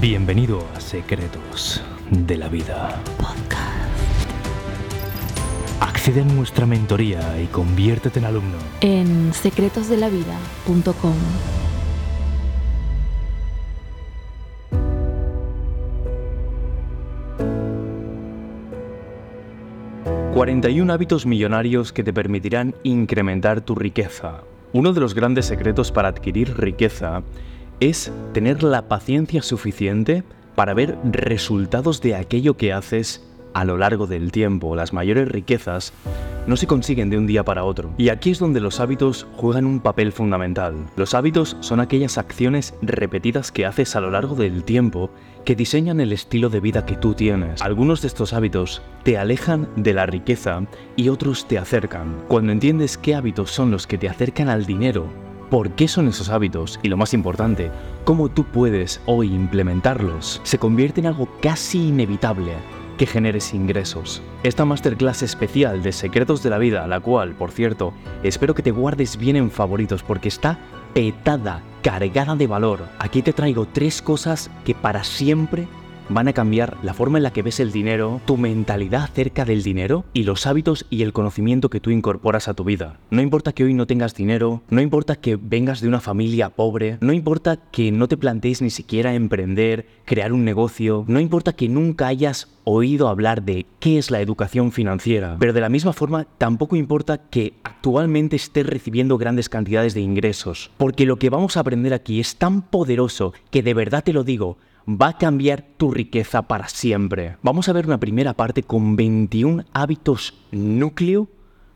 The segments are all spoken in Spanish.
Bienvenido a Secretos de la Vida. Accede a nuestra mentoría y conviértete en alumno. en secretosdelavida.com. 41 hábitos millonarios que te permitirán incrementar tu riqueza. Uno de los grandes secretos para adquirir riqueza es tener la paciencia suficiente para ver resultados de aquello que haces a lo largo del tiempo. Las mayores riquezas no se consiguen de un día para otro. Y aquí es donde los hábitos juegan un papel fundamental. Los hábitos son aquellas acciones repetidas que haces a lo largo del tiempo que diseñan el estilo de vida que tú tienes. Algunos de estos hábitos te alejan de la riqueza y otros te acercan. Cuando entiendes qué hábitos son los que te acercan al dinero, por qué son esos hábitos y lo más importante, cómo tú puedes hoy implementarlos, se convierte en algo casi inevitable que generes ingresos. Esta masterclass especial de Secretos de la Vida, la cual, por cierto, espero que te guardes bien en favoritos porque está petada, cargada de valor. Aquí te traigo tres cosas que para siempre van a cambiar la forma en la que ves el dinero, tu mentalidad acerca del dinero y los hábitos y el conocimiento que tú incorporas a tu vida. No importa que hoy no tengas dinero, no importa que vengas de una familia pobre, no importa que no te plantees ni siquiera emprender, crear un negocio, no importa que nunca hayas oído hablar de qué es la educación financiera, pero de la misma forma tampoco importa que actualmente estés recibiendo grandes cantidades de ingresos, porque lo que vamos a aprender aquí es tan poderoso que de verdad te lo digo, va a cambiar tu riqueza para siempre. Vamos a ver una primera parte con 21 hábitos núcleo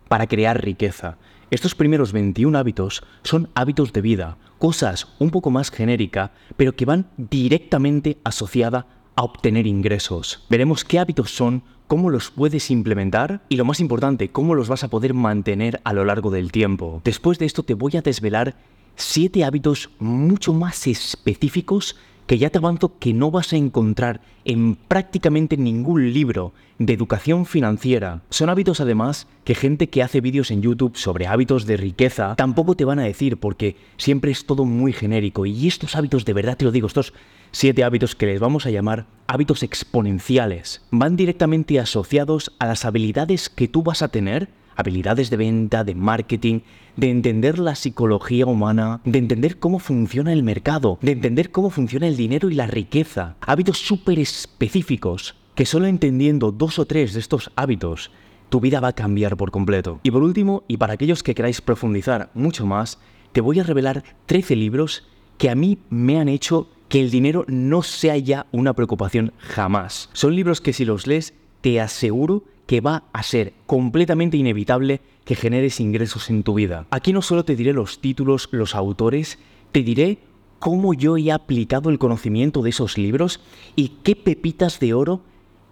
para crear riqueza. Estos primeros 21 hábitos son hábitos de vida, cosas un poco más genérica, pero que van directamente asociada a obtener ingresos. Veremos qué hábitos son, cómo los puedes implementar y lo más importante, cómo los vas a poder mantener a lo largo del tiempo. Después de esto te voy a desvelar 7 hábitos mucho más específicos que ya te avanzo que no vas a encontrar en prácticamente ningún libro de educación financiera. Son hábitos además que gente que hace vídeos en YouTube sobre hábitos de riqueza tampoco te van a decir porque siempre es todo muy genérico. Y estos hábitos, de verdad te lo digo, estos siete hábitos que les vamos a llamar hábitos exponenciales, van directamente asociados a las habilidades que tú vas a tener habilidades de venta, de marketing, de entender la psicología humana, de entender cómo funciona el mercado, de entender cómo funciona el dinero y la riqueza. Hábitos súper específicos que solo entendiendo dos o tres de estos hábitos, tu vida va a cambiar por completo. Y por último, y para aquellos que queráis profundizar mucho más, te voy a revelar 13 libros que a mí me han hecho que el dinero no sea ya una preocupación jamás. Son libros que si los lees, te aseguro que va a ser completamente inevitable que generes ingresos en tu vida. Aquí no solo te diré los títulos, los autores, te diré cómo yo he aplicado el conocimiento de esos libros y qué pepitas de oro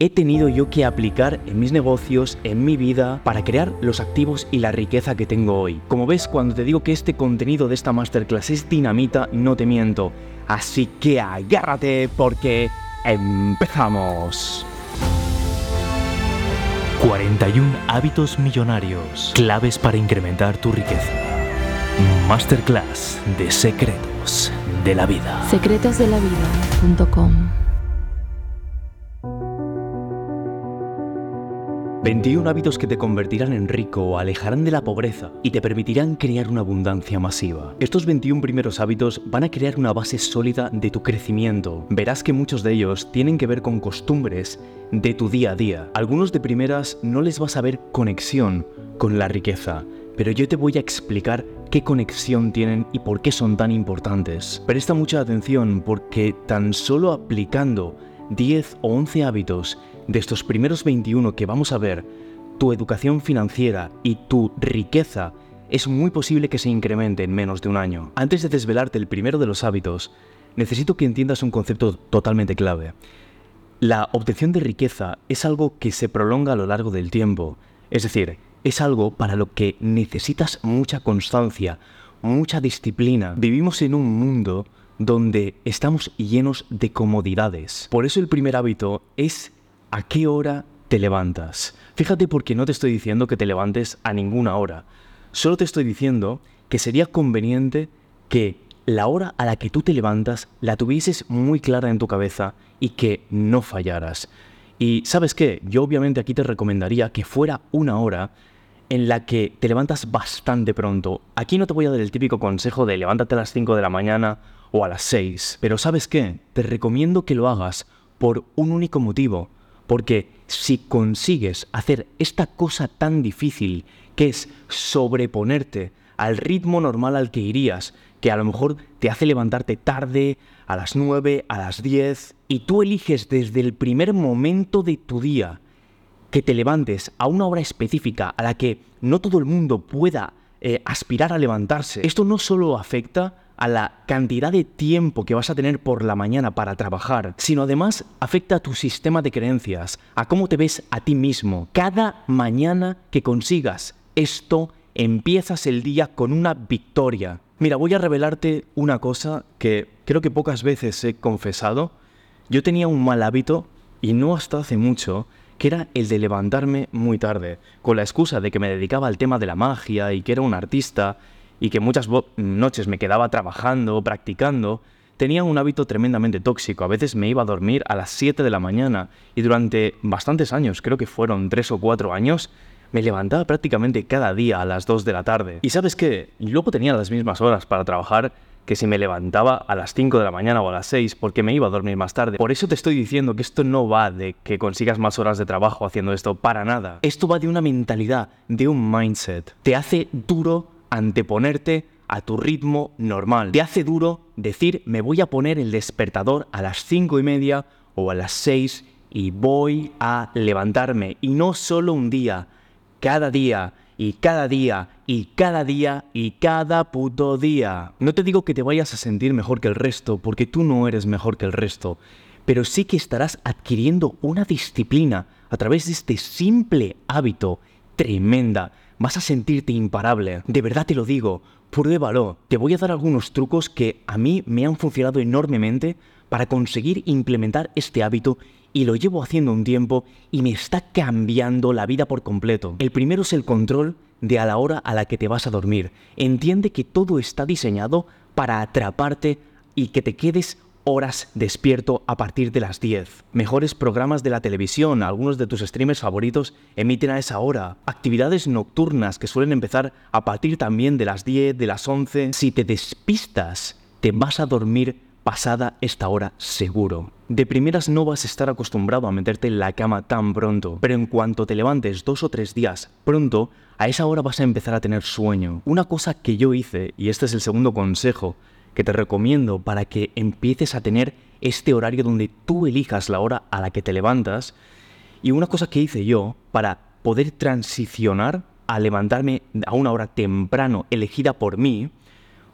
he tenido yo que aplicar en mis negocios, en mi vida, para crear los activos y la riqueza que tengo hoy. Como ves, cuando te digo que este contenido de esta masterclass es dinamita, no te miento. Así que agárrate porque empezamos. 41 hábitos millonarios, claves para incrementar tu riqueza. Masterclass de secretos de la vida. secretosdelavida.com. 21 hábitos que te convertirán en rico o alejarán de la pobreza y te permitirán crear una abundancia masiva. Estos 21 primeros hábitos van a crear una base sólida de tu crecimiento. Verás que muchos de ellos tienen que ver con costumbres de tu día a día. Algunos de primeras no les vas a ver conexión con la riqueza, pero yo te voy a explicar qué conexión tienen y por qué son tan importantes. Presta mucha atención porque tan solo aplicando 10 o 11 hábitos de estos primeros 21 que vamos a ver, tu educación financiera y tu riqueza es muy posible que se incremente en menos de un año. Antes de desvelarte el primero de los hábitos, necesito que entiendas un concepto totalmente clave. La obtención de riqueza es algo que se prolonga a lo largo del tiempo, es decir, es algo para lo que necesitas mucha constancia, mucha disciplina. Vivimos en un mundo donde estamos llenos de comodidades. Por eso el primer hábito es a qué hora te levantas. Fíjate porque no te estoy diciendo que te levantes a ninguna hora. Solo te estoy diciendo que sería conveniente que la hora a la que tú te levantas la tuvieses muy clara en tu cabeza y que no fallaras. Y sabes qué, yo obviamente aquí te recomendaría que fuera una hora en la que te levantas bastante pronto. Aquí no te voy a dar el típico consejo de levántate a las 5 de la mañana o a las 6, pero sabes qué, te recomiendo que lo hagas por un único motivo, porque si consigues hacer esta cosa tan difícil que es sobreponerte al ritmo normal al que irías, que a lo mejor te hace levantarte tarde, a las 9, a las 10, y tú eliges desde el primer momento de tu día que te levantes a una hora específica a la que no todo el mundo pueda eh, aspirar a levantarse, esto no solo afecta a la cantidad de tiempo que vas a tener por la mañana para trabajar, sino además afecta a tu sistema de creencias, a cómo te ves a ti mismo. Cada mañana que consigas esto, empiezas el día con una victoria. Mira, voy a revelarte una cosa que creo que pocas veces he confesado. Yo tenía un mal hábito, y no hasta hace mucho, que era el de levantarme muy tarde, con la excusa de que me dedicaba al tema de la magia y que era un artista y que muchas noches me quedaba trabajando, practicando, tenía un hábito tremendamente tóxico. A veces me iba a dormir a las 7 de la mañana y durante bastantes años, creo que fueron 3 o 4 años, me levantaba prácticamente cada día a las 2 de la tarde. Y sabes qué, luego tenía las mismas horas para trabajar que si me levantaba a las 5 de la mañana o a las 6 porque me iba a dormir más tarde. Por eso te estoy diciendo que esto no va de que consigas más horas de trabajo haciendo esto, para nada. Esto va de una mentalidad, de un mindset. Te hace duro anteponerte a tu ritmo normal. Te hace duro decir me voy a poner el despertador a las cinco y media o a las seis y voy a levantarme. Y no solo un día, cada día y cada día y cada día y cada puto día. No te digo que te vayas a sentir mejor que el resto, porque tú no eres mejor que el resto, pero sí que estarás adquiriendo una disciplina a través de este simple hábito tremenda vas a sentirte imparable. De verdad te lo digo, pruébalo. Te voy a dar algunos trucos que a mí me han funcionado enormemente para conseguir implementar este hábito y lo llevo haciendo un tiempo y me está cambiando la vida por completo. El primero es el control de a la hora a la que te vas a dormir. Entiende que todo está diseñado para atraparte y que te quedes horas despierto a partir de las 10. Mejores programas de la televisión, algunos de tus streamers favoritos emiten a esa hora. Actividades nocturnas que suelen empezar a partir también de las 10, de las 11. Si te despistas, te vas a dormir pasada esta hora seguro. De primeras no vas a estar acostumbrado a meterte en la cama tan pronto, pero en cuanto te levantes dos o tres días pronto, a esa hora vas a empezar a tener sueño. Una cosa que yo hice, y este es el segundo consejo, que te recomiendo para que empieces a tener este horario donde tú elijas la hora a la que te levantas. Y una cosa que hice yo para poder transicionar a levantarme a una hora temprano elegida por mí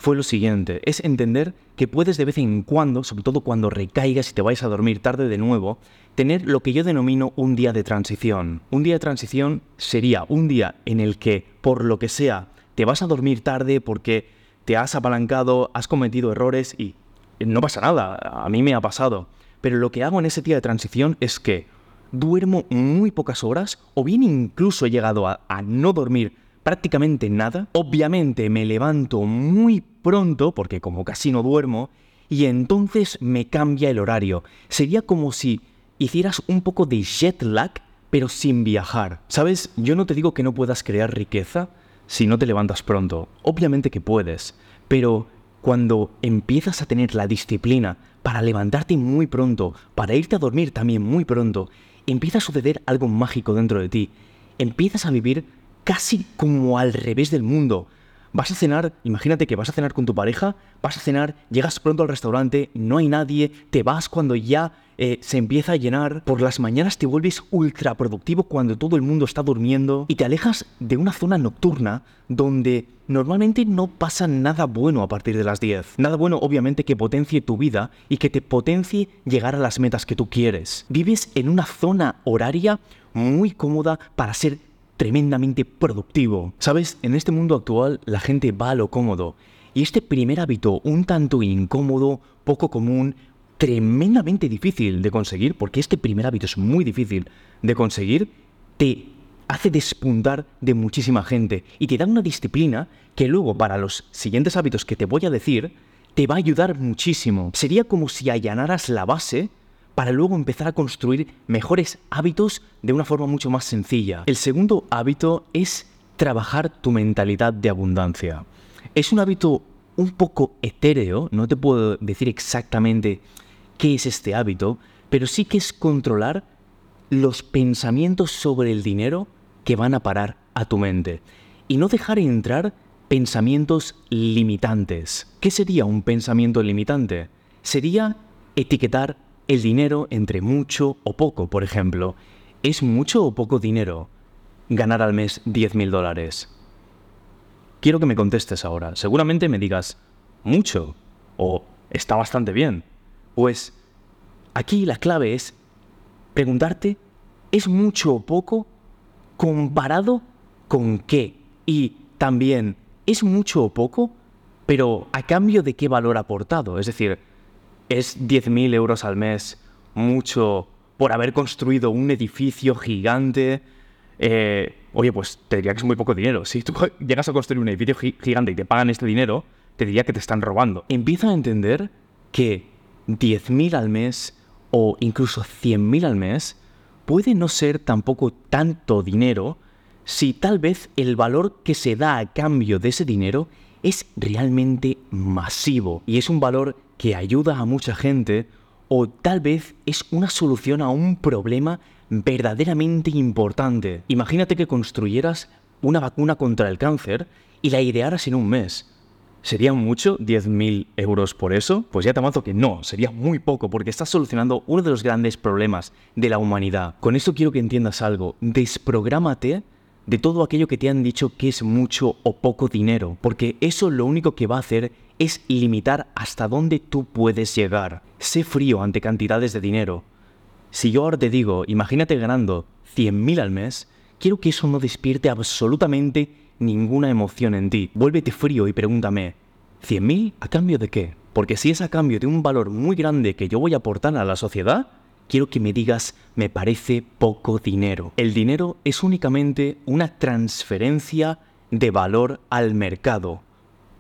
fue lo siguiente, es entender que puedes de vez en cuando, sobre todo cuando recaigas y te vayas a dormir tarde de nuevo, tener lo que yo denomino un día de transición. Un día de transición sería un día en el que, por lo que sea, te vas a dormir tarde porque te has apalancado, has cometido errores y no pasa nada, a mí me ha pasado. Pero lo que hago en ese día de transición es que duermo muy pocas horas o bien incluso he llegado a, no dormir prácticamente nada. Obviamente me levanto muy pronto porque como casi no duermo y entonces me cambia el horario. Sería como si hicieras un poco de jet lag pero sin viajar. ¿Sabes? Yo no te digo que no puedas crear riqueza, si no te levantas pronto. Obviamente que puedes, pero cuando empiezas a tener la disciplina para levantarte muy pronto, para irte a dormir también muy pronto, empieza a suceder algo mágico dentro de ti. Empiezas a vivir casi como al revés del mundo. Vas a cenar, imagínate que vas a cenar con tu pareja, vas a cenar, llegas pronto al restaurante, no hay nadie, te vas cuando ya eh, se empieza a llenar, por las mañanas te vuelves ultra productivo cuando todo el mundo está durmiendo y te alejas de una zona nocturna donde normalmente no pasa nada bueno a partir de las 10. Nada bueno obviamente que potencie tu vida y que te potencie llegar a las metas que tú quieres. Vives en una zona horaria muy cómoda para ser tremendamente productivo. Sabes, en este mundo actual la gente va a lo cómodo. Y este primer hábito, un tanto incómodo, poco común, tremendamente difícil de conseguir, porque este primer hábito es muy difícil de conseguir, te hace despuntar de muchísima gente y te da una disciplina que luego para los siguientes hábitos que te voy a decir, te va a ayudar muchísimo. Sería como si allanaras la base para luego empezar a construir mejores hábitos de una forma mucho más sencilla. El segundo hábito es trabajar tu mentalidad de abundancia. Es un hábito un poco etéreo, no te puedo decir exactamente qué es este hábito, pero sí que es controlar los pensamientos sobre el dinero que van a parar a tu mente y no dejar entrar pensamientos limitantes. ¿Qué sería un pensamiento limitante? Sería etiquetar el dinero entre mucho o poco, por ejemplo. ¿Es mucho o poco dinero ganar al mes 10.000 dólares? Quiero que me contestes ahora. Seguramente me digas, mucho o está bastante bien. Pues aquí la clave es preguntarte, ¿es mucho o poco comparado con qué? Y también, ¿es mucho o poco? Pero a cambio de qué valor aportado. Es decir, ¿es 10.000 euros al mes mucho por haber construido un edificio gigante? Eh, oye, pues te diría que es muy poco dinero. Si tú llegas a construir un edificio gigante y te pagan este dinero, te diría que te están robando. Empieza a entender que 10.000 al mes o incluso 100.000 al mes puede no ser tampoco tanto dinero si tal vez el valor que se da a cambio de ese dinero es realmente masivo y es un valor que ayuda a mucha gente o tal vez es una solución a un problema verdaderamente importante. Imagínate que construyeras una vacuna contra el cáncer y la idearas en un mes. ¿Sería mucho 10.000 euros por eso? Pues ya te avanzo que no, sería muy poco porque estás solucionando uno de los grandes problemas de la humanidad. Con esto quiero que entiendas algo. Desprográmate de todo aquello que te han dicho que es mucho o poco dinero, porque eso lo único que va a hacer es limitar hasta dónde tú puedes llegar. Sé frío ante cantidades de dinero. Si yo ahora te digo, imagínate ganando 100.000 al mes, quiero que eso no despierte absolutamente ninguna emoción en ti. Vuélvete frío y pregúntame, ¿100.000 a cambio de qué? Porque si es a cambio de un valor muy grande que yo voy a aportar a la sociedad, quiero que me digas, me parece poco dinero. El dinero es únicamente una transferencia de valor al mercado.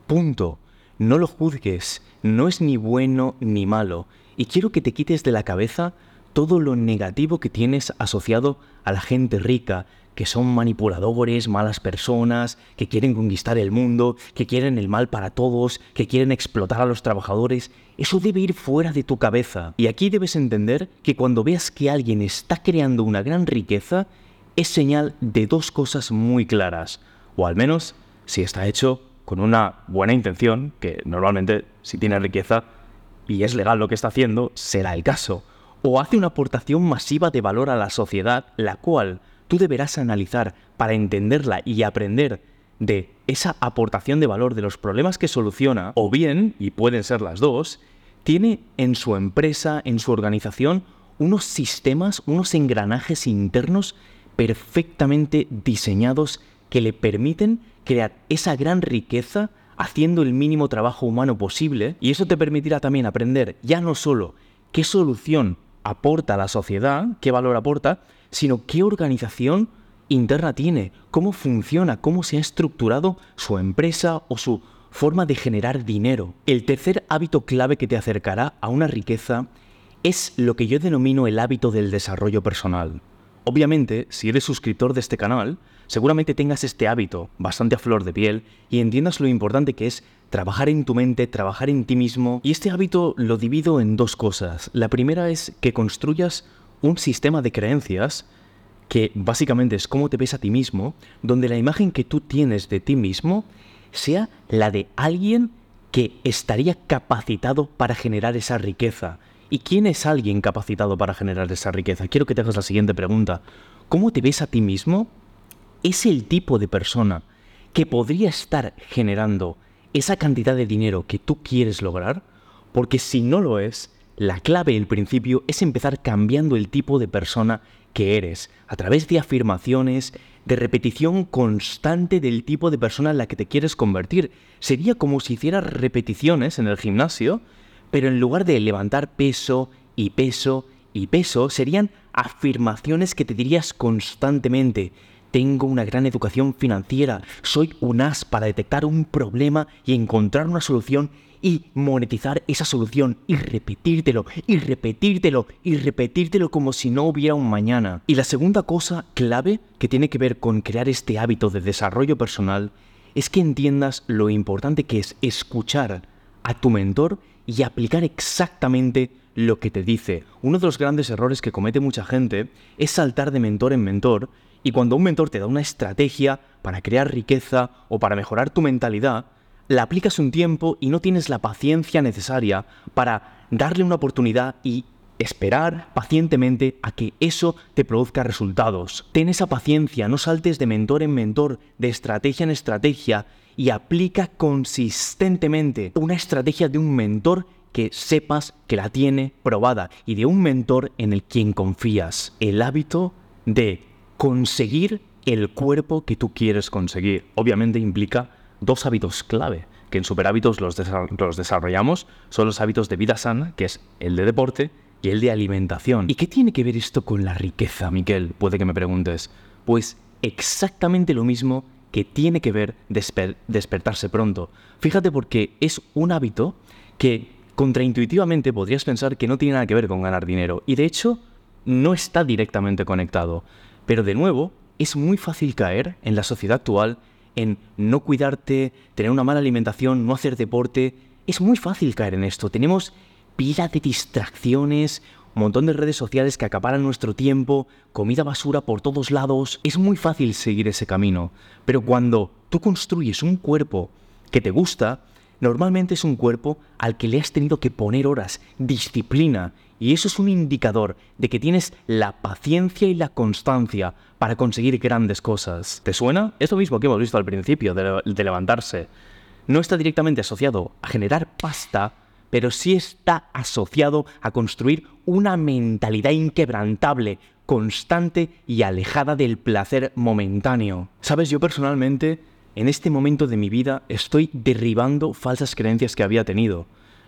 Punto. No lo juzgues, no es ni bueno ni malo. Y quiero que te quites de la cabeza todo lo negativo que tienes asociado a la gente rica, que son manipuladores, malas personas, que quieren conquistar el mundo, que quieren el mal para todos, que quieren explotar a los trabajadores, eso debe ir fuera de tu cabeza. Y aquí debes entender que cuando veas que alguien está creando una gran riqueza, es señal de dos cosas muy claras, o al menos si está hecho con una buena intención, que normalmente si tiene riqueza y es legal lo que está haciendo, será el caso, o hace una aportación masiva de valor a la sociedad, la cual tú deberás analizar para entenderla y aprender de esa aportación de valor de los problemas que soluciona, o bien, y pueden ser las dos, tiene en su empresa, en su organización, unos sistemas, unos engranajes internos perfectamente diseñados que le permiten crear esa gran riqueza haciendo el mínimo trabajo humano posible. Y eso te permitirá también aprender ya no solo qué solución aporta a la sociedad, qué valor aporta, sino qué organización interna tiene, cómo funciona, cómo se ha estructurado su empresa o su forma de generar dinero. El tercer hábito clave que te acercará a una riqueza es lo que yo denomino el hábito del desarrollo personal. Obviamente, si eres suscriptor de este canal, seguramente tengas este hábito bastante a flor de piel y entiendas lo importante que es trabajar en tu mente, trabajar en ti mismo. Y este hábito lo divido en dos cosas. La primera es que construyas un sistema de creencias que básicamente es cómo te ves a ti mismo, donde la imagen que tú tienes de ti mismo sea la de alguien que estaría capacitado para generar esa riqueza. ¿Y quién es alguien capacitado para generar esa riqueza? Quiero que te hagas la siguiente pregunta. ¿Cómo te ves a ti mismo? ¿Es el tipo de persona que podría estar generando esa cantidad de dinero que tú quieres lograr? Porque si no lo es, la clave, el principio, es empezar cambiando el tipo de persona que eres, a través de afirmaciones, de repetición constante del tipo de persona en la que te quieres convertir. Sería como si hicieras repeticiones en el gimnasio, pero en lugar de levantar peso y peso y peso, serían afirmaciones que te dirías constantemente. Tengo una gran educación financiera, soy un as para detectar un problema y encontrar una solución y monetizar esa solución y repetírtelo y repetírtelo y repetírtelo como si no hubiera un mañana. Y la segunda cosa clave que tiene que ver con crear este hábito de desarrollo personal es que entiendas lo importante que es escuchar a tu mentor y aplicar exactamente lo que te dice. Uno de los grandes errores que comete mucha gente es saltar de mentor en mentor y cuando un mentor te da una estrategia para crear riqueza o para mejorar tu mentalidad, la aplicas un tiempo y no tienes la paciencia necesaria para darle una oportunidad y esperar pacientemente a que eso te produzca resultados. Ten esa paciencia, no saltes de mentor en mentor, de estrategia en estrategia y aplica consistentemente una estrategia de un mentor que sepas que la tiene probada y de un mentor en el quien confías. El hábito de conseguir el cuerpo que tú quieres conseguir. Obviamente implica dos hábitos clave, que en Superhábitos los, los desarrollamos, son los hábitos de vida sana, que es el de deporte y el de alimentación. ¿Y qué tiene que ver esto con la riqueza, Miquel? Puede que me preguntes. Pues exactamente lo mismo que tiene que ver despertarse pronto. Fíjate porque es un hábito que contraintuitivamente podrías pensar que no tiene nada que ver con ganar dinero. Y de hecho, no está directamente conectado. Pero de nuevo, es muy fácil caer en la sociedad actual en no cuidarte, tener una mala alimentación, no hacer deporte. Es muy fácil caer en esto. Tenemos pila de distracciones, un montón de redes sociales que acaparan nuestro tiempo, comida basura por todos lados. Es muy fácil seguir ese camino. Pero cuando tú construyes un cuerpo que te gusta, normalmente es un cuerpo al que le has tenido que poner horas, disciplina, y eso es un indicador de que tienes la paciencia y la constancia para conseguir grandes cosas. ¿Te suena? Es lo mismo que hemos visto al principio de, levantarse. No está directamente asociado a generar pasta, pero sí está asociado a construir una mentalidad inquebrantable, constante y alejada del placer momentáneo. Sabes, yo personalmente en este momento de mi vida estoy derribando falsas creencias que había tenido.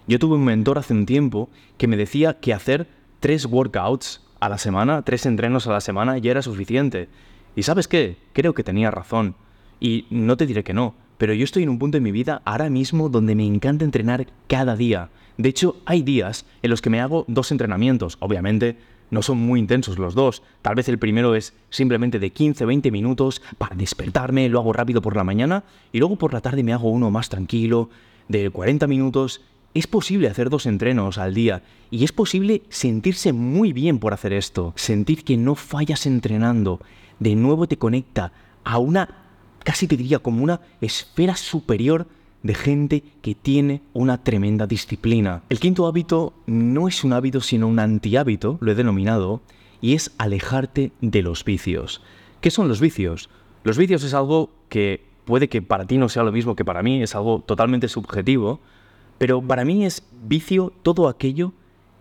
Yo tuve un mentor hace un tiempo que me decía que hacer tres workouts a la semana, tres entrenos a la semana ya era suficiente. Y sabes qué, creo que tenía razón. Y no te diré que no, pero yo estoy en un punto de mi vida ahora mismo donde me encanta entrenar cada día. De hecho, hay días en los que me hago dos entrenamientos. Obviamente, no son muy intensos los dos. Tal vez el primero es simplemente de 15-20 minutos para despertarme, lo hago rápido por la mañana y luego por la tarde me hago uno más tranquilo, de 40 minutos. Es posible hacer dos entrenos al día y es posible sentirse muy bien por hacer esto. Sentir que no fallas entrenando. De nuevo te conecta a una, casi te diría como una esfera superior de gente que tiene una tremenda disciplina. El quinto hábito no es un hábito sino un antihábito, lo he denominado, y es alejarte de los vicios. ¿Qué son los vicios? Los vicios es algo que puede que para ti no sea lo mismo que para mí, es algo totalmente subjetivo, pero para mí es vicio todo aquello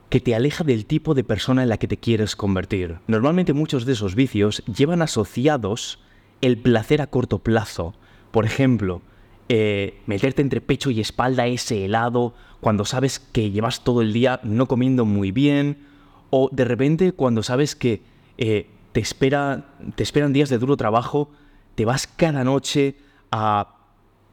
que te aleja del tipo de persona en la que te quieres convertir. Normalmente muchos de esos vicios llevan asociados el placer a corto plazo. Por ejemplo, eh, meterte entre pecho y espalda ese helado cuando sabes que llevas todo el día no comiendo muy bien, o de repente cuando sabes que eh, te, espera, te esperan días de duro trabajo, te vas cada noche a,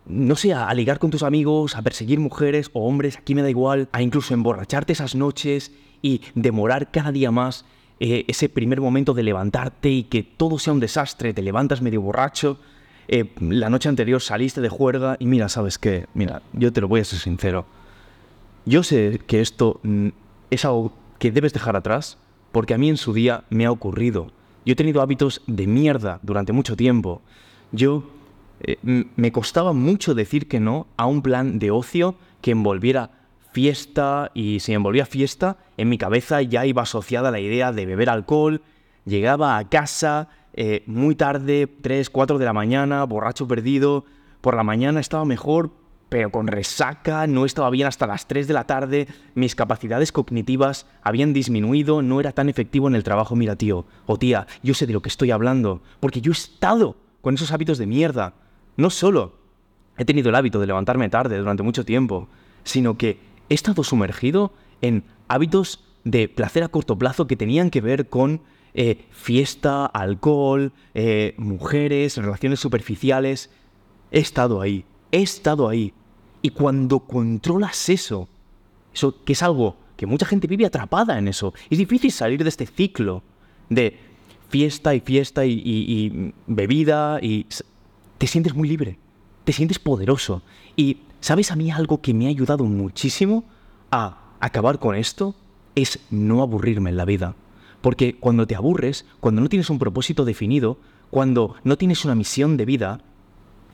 no sé, a ligar con tus amigos, a perseguir mujeres o hombres, aquí me da igual, a incluso emborracharte esas noches y demorar cada día más eh, ese primer momento de levantarte y que todo sea un desastre, te levantas medio borracho eh, la noche anterior saliste de juerga y mira, ¿sabes qué? Mira, yo te lo voy a ser sincero. Yo sé que esto mm, es algo que debes dejar atrás porque a mí en su día me ha ocurrido. Yo he tenido hábitos de mierda durante mucho tiempo. Yo eh, me costaba mucho decir que no a un plan de ocio que envolviera fiesta y si envolvía fiesta, en mi cabeza ya iba asociada la idea de beber alcohol. Llegaba a casa, eh, muy tarde, 3, 4 de la mañana, borracho perdido. Por la mañana estaba mejor, pero con resaca, no estaba bien hasta las 3 de la tarde, mis capacidades cognitivas habían disminuido, no era tan efectivo en el trabajo. Mira, tío, o tía, yo sé de lo que estoy hablando, porque yo he estado con esos hábitos de mierda. No solo he tenido el hábito de levantarme tarde durante mucho tiempo, sino que he estado sumergido en hábitos de placer a corto plazo que tenían que ver con eh, fiesta, alcohol, eh, mujeres, relaciones superficiales. He estado ahí, he estado ahí. Y cuando controlas eso, eso que es algo que mucha gente vive atrapada en eso, es difícil salir de este ciclo de fiesta y fiesta y, y bebida y te sientes muy libre, te sientes poderoso. Y ¿sabes a mí algo que me ha ayudado muchísimo a acabar con esto? Es no aburrirme en la vida. Porque cuando te aburres, cuando no tienes un propósito definido, cuando no tienes una misión de vida,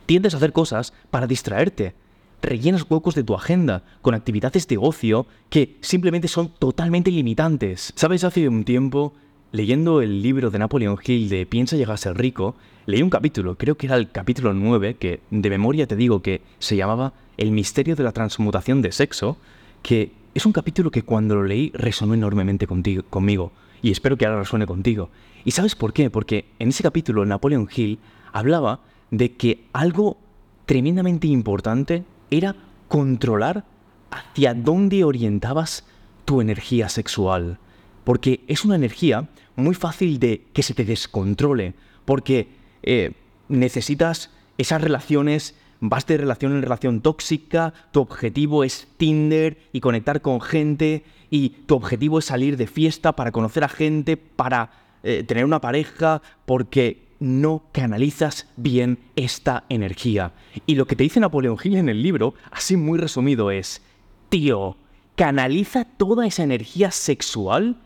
tiendes a hacer cosas para distraerte. Rellenas huecos de tu agenda con actividades de ocio que simplemente son totalmente limitantes. ¿Sabes? Hace un tiempo, leyendo el libro de Napoleon Hill de Piensa llegar a ser rico, leí un capítulo, creo que era el capítulo 9, que de memoria te digo que se llamaba El misterio de la transmutación de sexo, que es un capítulo que cuando lo leí resonó enormemente contigo, conmigo y espero que ahora resuene contigo. ¿Y sabes por qué? Porque en ese capítulo Napoleon Hill hablaba de que algo tremendamente importante era controlar hacia dónde orientabas tu energía sexual. Porque es una energía muy fácil de que se te descontrole. Porque eh, necesitas esas relaciones, vas de relación en relación tóxica, tu objetivo es Tinder y conectar con gente y tu objetivo es salir de fiesta para conocer a gente, para eh, tener una pareja, porque no canalizas bien esta energía. Y lo que te dice Napoleón Hill en el libro, así muy resumido, es, tío, canaliza toda esa energía sexual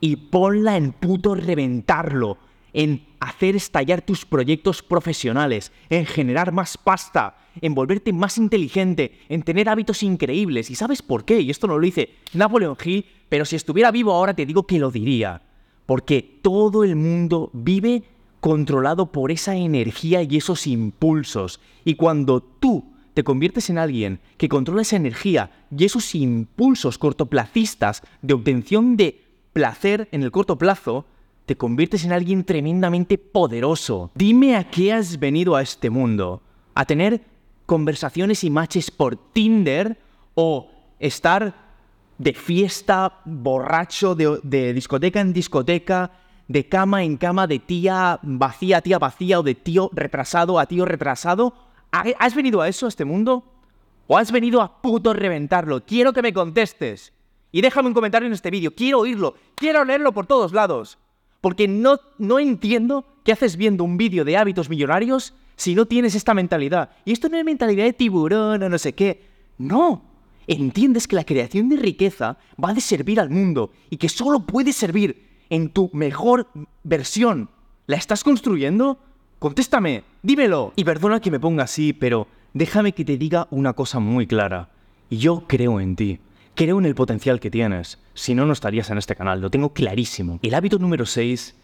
y ponla en puto reventarlo, en hacer estallar tus proyectos profesionales, en generar más pasta, en volverte más inteligente, en tener hábitos increíbles. ¿Y sabes por qué? Y esto no lo dice Napoleon Hill, pero si estuviera vivo ahora te digo que lo diría. Porque todo el mundo vive controlado por esa energía y esos impulsos. Y cuando tú te conviertes en alguien que controla esa energía y esos impulsos cortoplacistas de obtención de placer en el corto plazo, te conviertes en alguien tremendamente poderoso. Dime a qué has venido a este mundo. ¿A tener conversaciones y matches por Tinder o estar de fiesta, borracho, de, discoteca en discoteca, de cama en cama, de tía vacía, tía vacía o de tío retrasado a tío retrasado. ¿Has venido a eso, a este mundo? ¿O has venido a puto reventarlo? Quiero que me contestes. Y déjame un comentario en este vídeo. Quiero oírlo. Quiero leerlo por todos lados. Porque no, no entiendo qué haces viendo un vídeo de hábitos millonarios si no tienes esta mentalidad. Y esto no es mentalidad de tiburón o no sé qué. No. Entiendes que la creación de riqueza va de servir al mundo y que solo puede servir en tu mejor versión. ¿La estás construyendo? Contéstame, dímelo. Y perdona que me ponga así, pero déjame que te diga una cosa muy clara. Yo creo en ti. Creo en el potencial que tienes. Si no, no estarías en este canal. Lo tengo clarísimo. El hábito número 6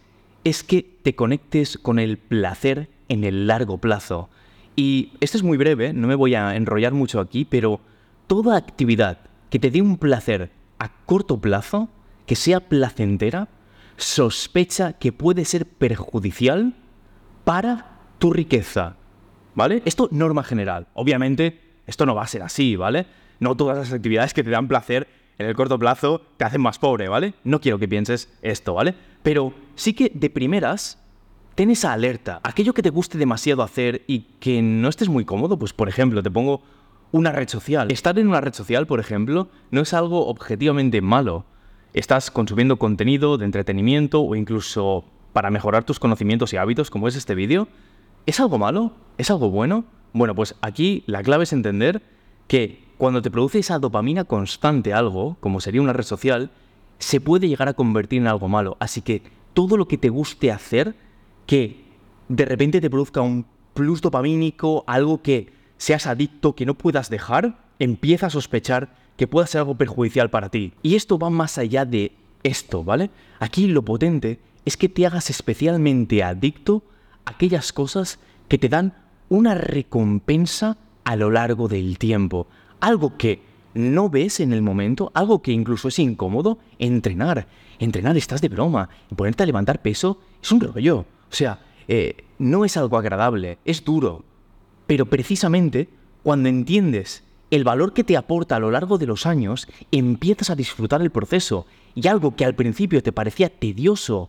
es que te conectes con el placer en el largo plazo. Y esto es muy breve, no me voy a enrollar mucho aquí, pero toda actividad que te dé un placer a corto plazo, que sea placentera, sospecha que puede ser perjudicial para tu riqueza. ¿Vale? Esto norma general. Obviamente, esto no va a ser así, ¿vale? No todas las actividades que te dan placer en el corto plazo te hacen más pobre, ¿vale? No quiero que pienses esto, ¿vale? Pero sí que de primeras ten esa alerta. Aquello que te guste demasiado hacer y que no estés muy cómodo, pues por ejemplo, te pongo una red social. Estar en una red social, por ejemplo, no es algo objetivamente malo. Estás consumiendo contenido de entretenimiento o incluso para mejorar tus conocimientos y hábitos, como es este vídeo. ¿Es algo malo? ¿Es algo bueno? Bueno, pues aquí la clave es entender que cuando te produce esa dopamina constante algo, como sería una red social, se puede llegar a convertir en algo malo. Así que todo lo que te guste hacer que de repente te produzca un plus dopamínico, algo que seas adicto, que no puedas dejar, empieza a sospechar que pueda ser algo perjudicial para ti. Y esto va más allá de esto, ¿vale? Aquí lo potente es que te hagas especialmente adicto a aquellas cosas que te dan una recompensa a lo largo del tiempo. Algo que no ves en el momento, algo que incluso es incómodo, entrenar. Entrenar, estás de broma. Ponerte a levantar peso es un rollo. O sea, eh, no es algo agradable, es duro. Pero precisamente cuando entiendes el valor que te aporta a lo largo de los años, empiezas a disfrutar el proceso. Y algo que al principio te parecía tedioso,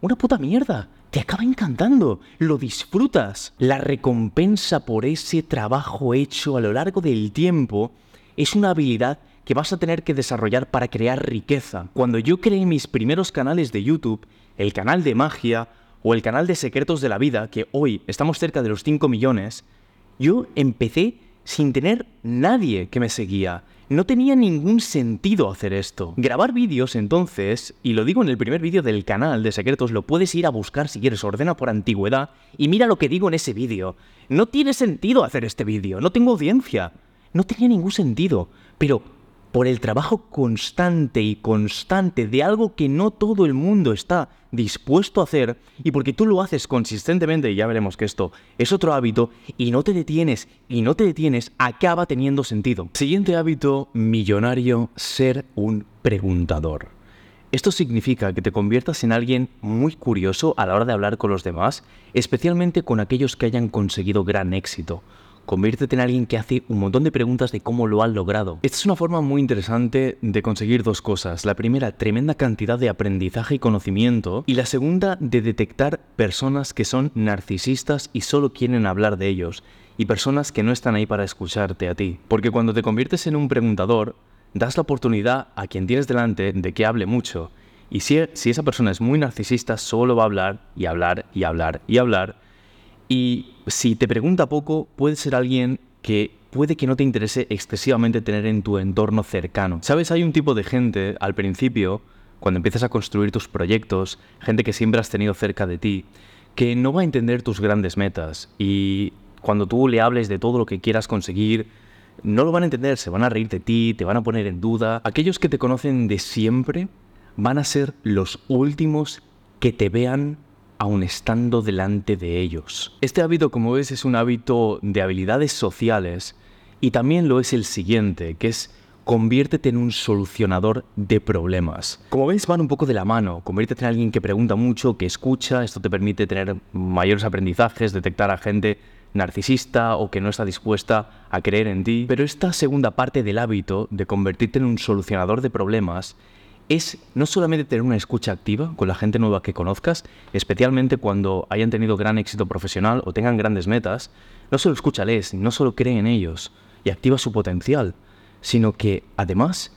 una puta mierda, te acaba encantando, lo disfrutas. La recompensa por ese trabajo hecho a lo largo del tiempo es una habilidad que vas a tener que desarrollar para crear riqueza. Cuando yo creé mis primeros canales de YouTube, el canal de magia o el canal de secretos de la vida, que hoy estamos cerca de los 5 millones, yo empecé sin tener nadie que me seguía. No tenía ningún sentido hacer esto. Grabar vídeos entonces, y lo digo en el primer vídeo del canal de secretos, lo puedes ir a buscar si quieres, ordena por antigüedad y mira lo que digo en ese vídeo. No tiene sentido hacer este vídeo, no tengo audiencia. No tenía ningún sentido, pero por el trabajo constante y constante de algo que no todo el mundo está dispuesto a hacer y porque tú lo haces consistentemente, y ya veremos que esto es otro hábito, y no te detienes y no te detienes, acaba teniendo sentido. Siguiente hábito millonario, ser un preguntador. Esto significa que te conviertas en alguien muy curioso a la hora de hablar con los demás, especialmente con aquellos que hayan conseguido gran éxito Conviértete en alguien que hace un montón de preguntas de cómo lo han logrado. Esta es una forma muy interesante de conseguir dos cosas. La primera, tremenda cantidad de aprendizaje y conocimiento. Y la segunda, de detectar personas que son narcisistas y solo quieren hablar de ellos. Y personas que no están ahí para escucharte a ti. Porque cuando te conviertes en un preguntador, das la oportunidad a quien tienes delante de que hable mucho. Y si, si esa persona es muy narcisista, solo va a hablar y hablar y hablar y hablar y si te pregunta poco, puede ser alguien que puede que no te interese excesivamente tener en tu entorno cercano. Sabes, hay un tipo de gente al principio, cuando empiezas a construir tus proyectos, gente que siempre has tenido cerca de ti, que no va a entender tus grandes metas y cuando tú le hables de todo lo que quieras conseguir, no lo van a entender, se van a reír de ti, te van a poner en duda. Aquellos que te conocen de siempre van a ser los últimos que te vean aun estando delante de ellos. Este hábito, como ves, es un hábito de habilidades sociales y también lo es el siguiente, que es conviértete en un solucionador de problemas. Como ves, van un poco de la mano. Conviértete en alguien que pregunta mucho, que escucha. Esto te permite tener mayores aprendizajes, detectar a gente narcisista o que no está dispuesta a creer en ti. Pero esta segunda parte del hábito de convertirte en un solucionador de problemas es no solamente tener una escucha activa con la gente nueva que conozcas, especialmente cuando hayan tenido gran éxito profesional o tengan grandes metas, no solo escúchales, no solo cree en ellos y activa su potencial, sino que además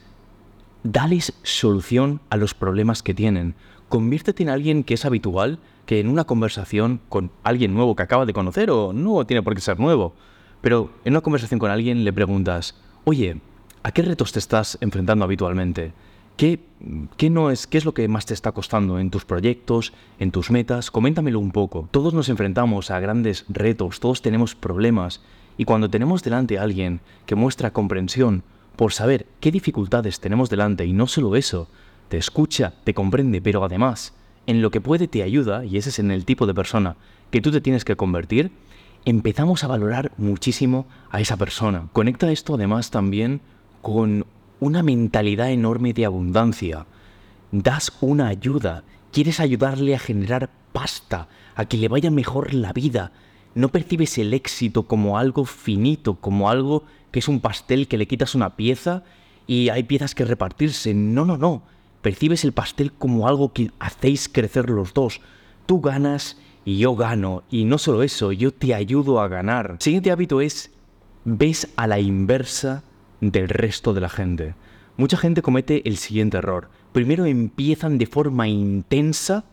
dales solución a los problemas que tienen. Conviértete en alguien que es habitual, que en una conversación con alguien nuevo que acaba de conocer, o no tiene por qué ser nuevo, pero en una conversación con alguien le preguntas, oye, ¿a qué retos te estás enfrentando habitualmente? ¿Qué, no es, ¿Qué es lo que más te está costando en tus proyectos, en tus metas? Coméntamelo un poco. Todos nos enfrentamos a grandes retos, todos tenemos problemas, y cuando tenemos delante a alguien que muestra comprensión por saber qué dificultades tenemos delante, y no solo eso, te escucha, te comprende, pero además, en lo que puede te ayuda, y ese es en el tipo de persona que tú te tienes que convertir, empezamos a valorar muchísimo a esa persona. Conecta esto además también con una mentalidad enorme de abundancia. Das una ayuda, quieres ayudarle a generar pasta, a que le vaya mejor la vida. No percibes el éxito como algo finito, como algo que es un pastel que le quitas una pieza y hay piezas que repartirse. No, no, no. Percibes el pastel como algo que hacéis crecer los dos. Tú ganas y yo gano. Y no solo eso, yo te ayudo a ganar. siguiente hábito es, ves a la inversa del resto de la gente. Mucha gente comete el siguiente error. Primero empiezan de forma intensa,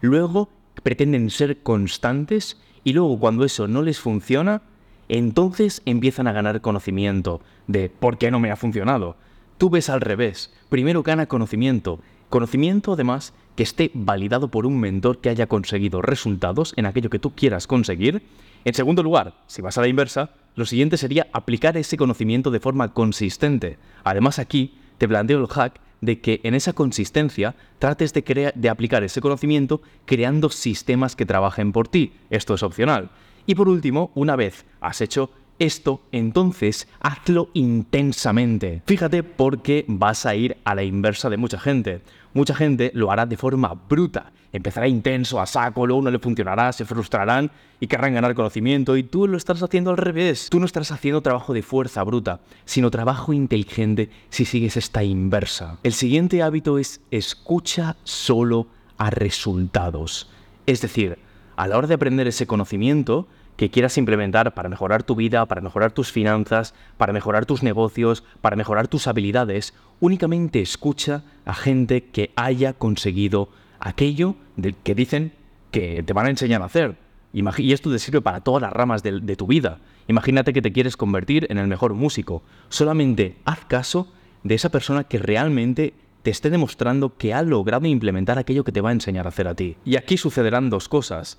luego pretenden ser constantes y luego cuando eso no les funciona, entonces empiezan a ganar conocimiento de por qué no me ha funcionado. Tú ves al revés. Primero gana conocimiento. Conocimiento además que esté validado por un mentor que haya conseguido resultados en aquello que tú quieras conseguir. En segundo lugar, si vas a la inversa, lo siguiente sería aplicar ese conocimiento de forma consistente. Además aquí te planteo el hack de que en esa consistencia trates de, de aplicar ese conocimiento creando sistemas que trabajen por ti. Esto es opcional. Y por último, una vez has hecho esto, entonces hazlo intensamente. Fíjate porque vas a ir a la inversa de mucha gente. Mucha gente lo hará de forma bruta. Empezará intenso, a saco, luego no le funcionará, se frustrarán y querrán ganar conocimiento. Y tú lo estás haciendo al revés. Tú no estás haciendo trabajo de fuerza bruta, sino trabajo inteligente si sigues esta inversa. El siguiente hábito es escucha solo a resultados. Es decir, a la hora de aprender ese conocimiento que quieras implementar para mejorar tu vida, para mejorar tus finanzas, para mejorar tus negocios, para mejorar tus habilidades, únicamente escucha a gente que haya conseguido aquello que dicen que te van a enseñar a hacer. Y esto te sirve para todas las ramas de, de tu vida. Imagínate que te quieres convertir en el mejor músico. Solamente haz caso de esa persona que realmente te esté demostrando que ha logrado implementar aquello que te va a enseñar a hacer a ti. Y aquí sucederán dos cosas.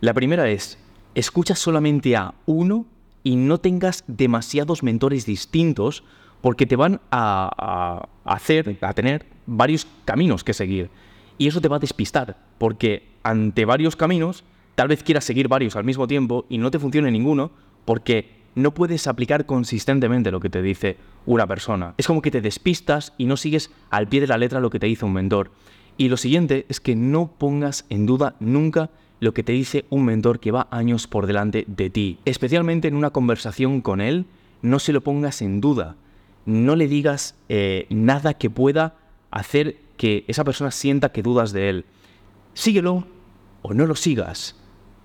La primera es, escucha solamente a uno y no tengas demasiados mentores distintos porque te van a, hacer, a tener varios caminos que seguir. Y eso te va a despistar, porque ante varios caminos, tal vez quieras seguir varios al mismo tiempo y no te funcione ninguno, porque no puedes aplicar consistentemente lo que te dice una persona. Es como que te despistas y no sigues al pie de la letra lo que te dice un mentor. Y lo siguiente es que no pongas en duda nunca lo que te dice un mentor que va años por delante de ti. Especialmente en una conversación con él, no se lo pongas en duda. No le digas eh, nada que pueda hacer que esa persona sienta que dudas de él. Síguelo o no lo sigas.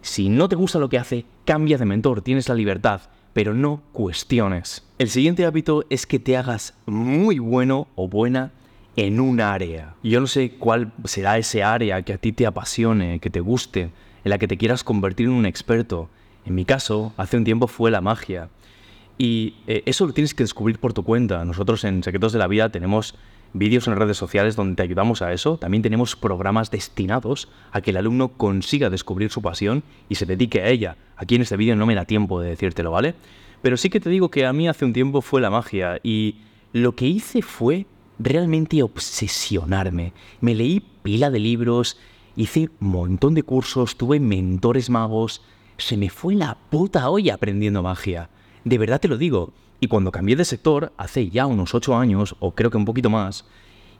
Si no te gusta lo que hace, cambia de mentor, tienes la libertad pero no cuestiones. El siguiente hábito es que te hagas muy bueno o buena en un área. Yo no sé cuál será ese área que a ti te apasione, que te guste, en la que te quieras convertir en un experto. En mi caso, hace un tiempo fue la magia. Y eh, eso lo tienes que descubrir por tu cuenta. Nosotros en Secretos de la Vida tenemos vídeos en redes sociales donde te ayudamos a eso. También tenemos programas destinados a que el alumno consiga descubrir su pasión y se dedique a ella. Aquí en este vídeo no me da tiempo de decírtelo, ¿vale? Pero sí que te digo que a mí hace un tiempo fue la magia y lo que hice fue realmente obsesionarme. Me leí pila de libros, hice un montón de cursos, tuve mentores magos. Se me fue la puta olla aprendiendo magia. De verdad te lo digo. Y cuando cambié de sector, hace ya unos 8 años, o creo que un poquito más,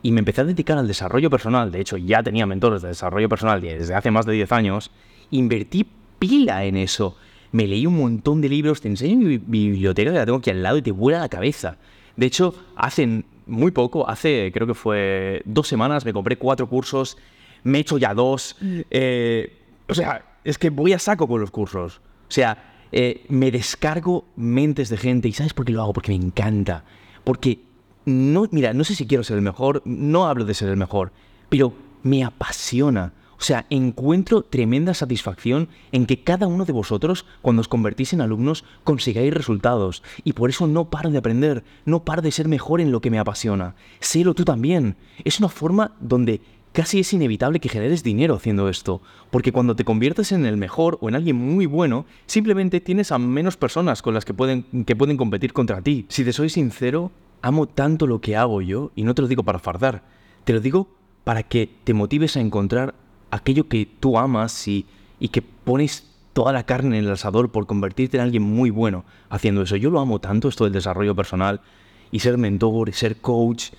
y me empecé a dedicar al desarrollo personal, de hecho ya tenía mentores de desarrollo personal desde hace más de 10 años, invertí pila en eso. Me leí un montón de libros, te enseño mi biblioteca que la tengo aquí al lado y te vuela la cabeza. De hecho, hace muy poco, hace creo que fue dos semanas, me compré cuatro cursos, me he hecho ya dos. Eh, o sea, es que voy a saco con los cursos. O sea, eh, me descargo mentes de gente. ¿Y sabes por qué lo hago? Porque me encanta. Porque, no, mira, no sé si quiero ser el mejor, no hablo de ser el mejor, pero me apasiona. O sea, encuentro tremenda satisfacción en que cada uno de vosotros, cuando os convertís en alumnos, consigáis resultados. Y por eso no paro de aprender, no paro de ser mejor en lo que me apasiona. Sélo tú también. Es una forma donde casi es inevitable que generes dinero haciendo esto, porque cuando te conviertes en el mejor o en alguien muy bueno, simplemente tienes a menos personas con las que pueden, que pueden competir contra ti. Si te soy sincero, amo tanto lo que hago yo, y no te lo digo para fardar, te lo digo para que te motives a encontrar aquello que tú amas y, y que pones toda la carne en el asador por convertirte en alguien muy bueno haciendo eso. Yo lo amo tanto, esto del desarrollo personal, y ser mentor, y ser coach,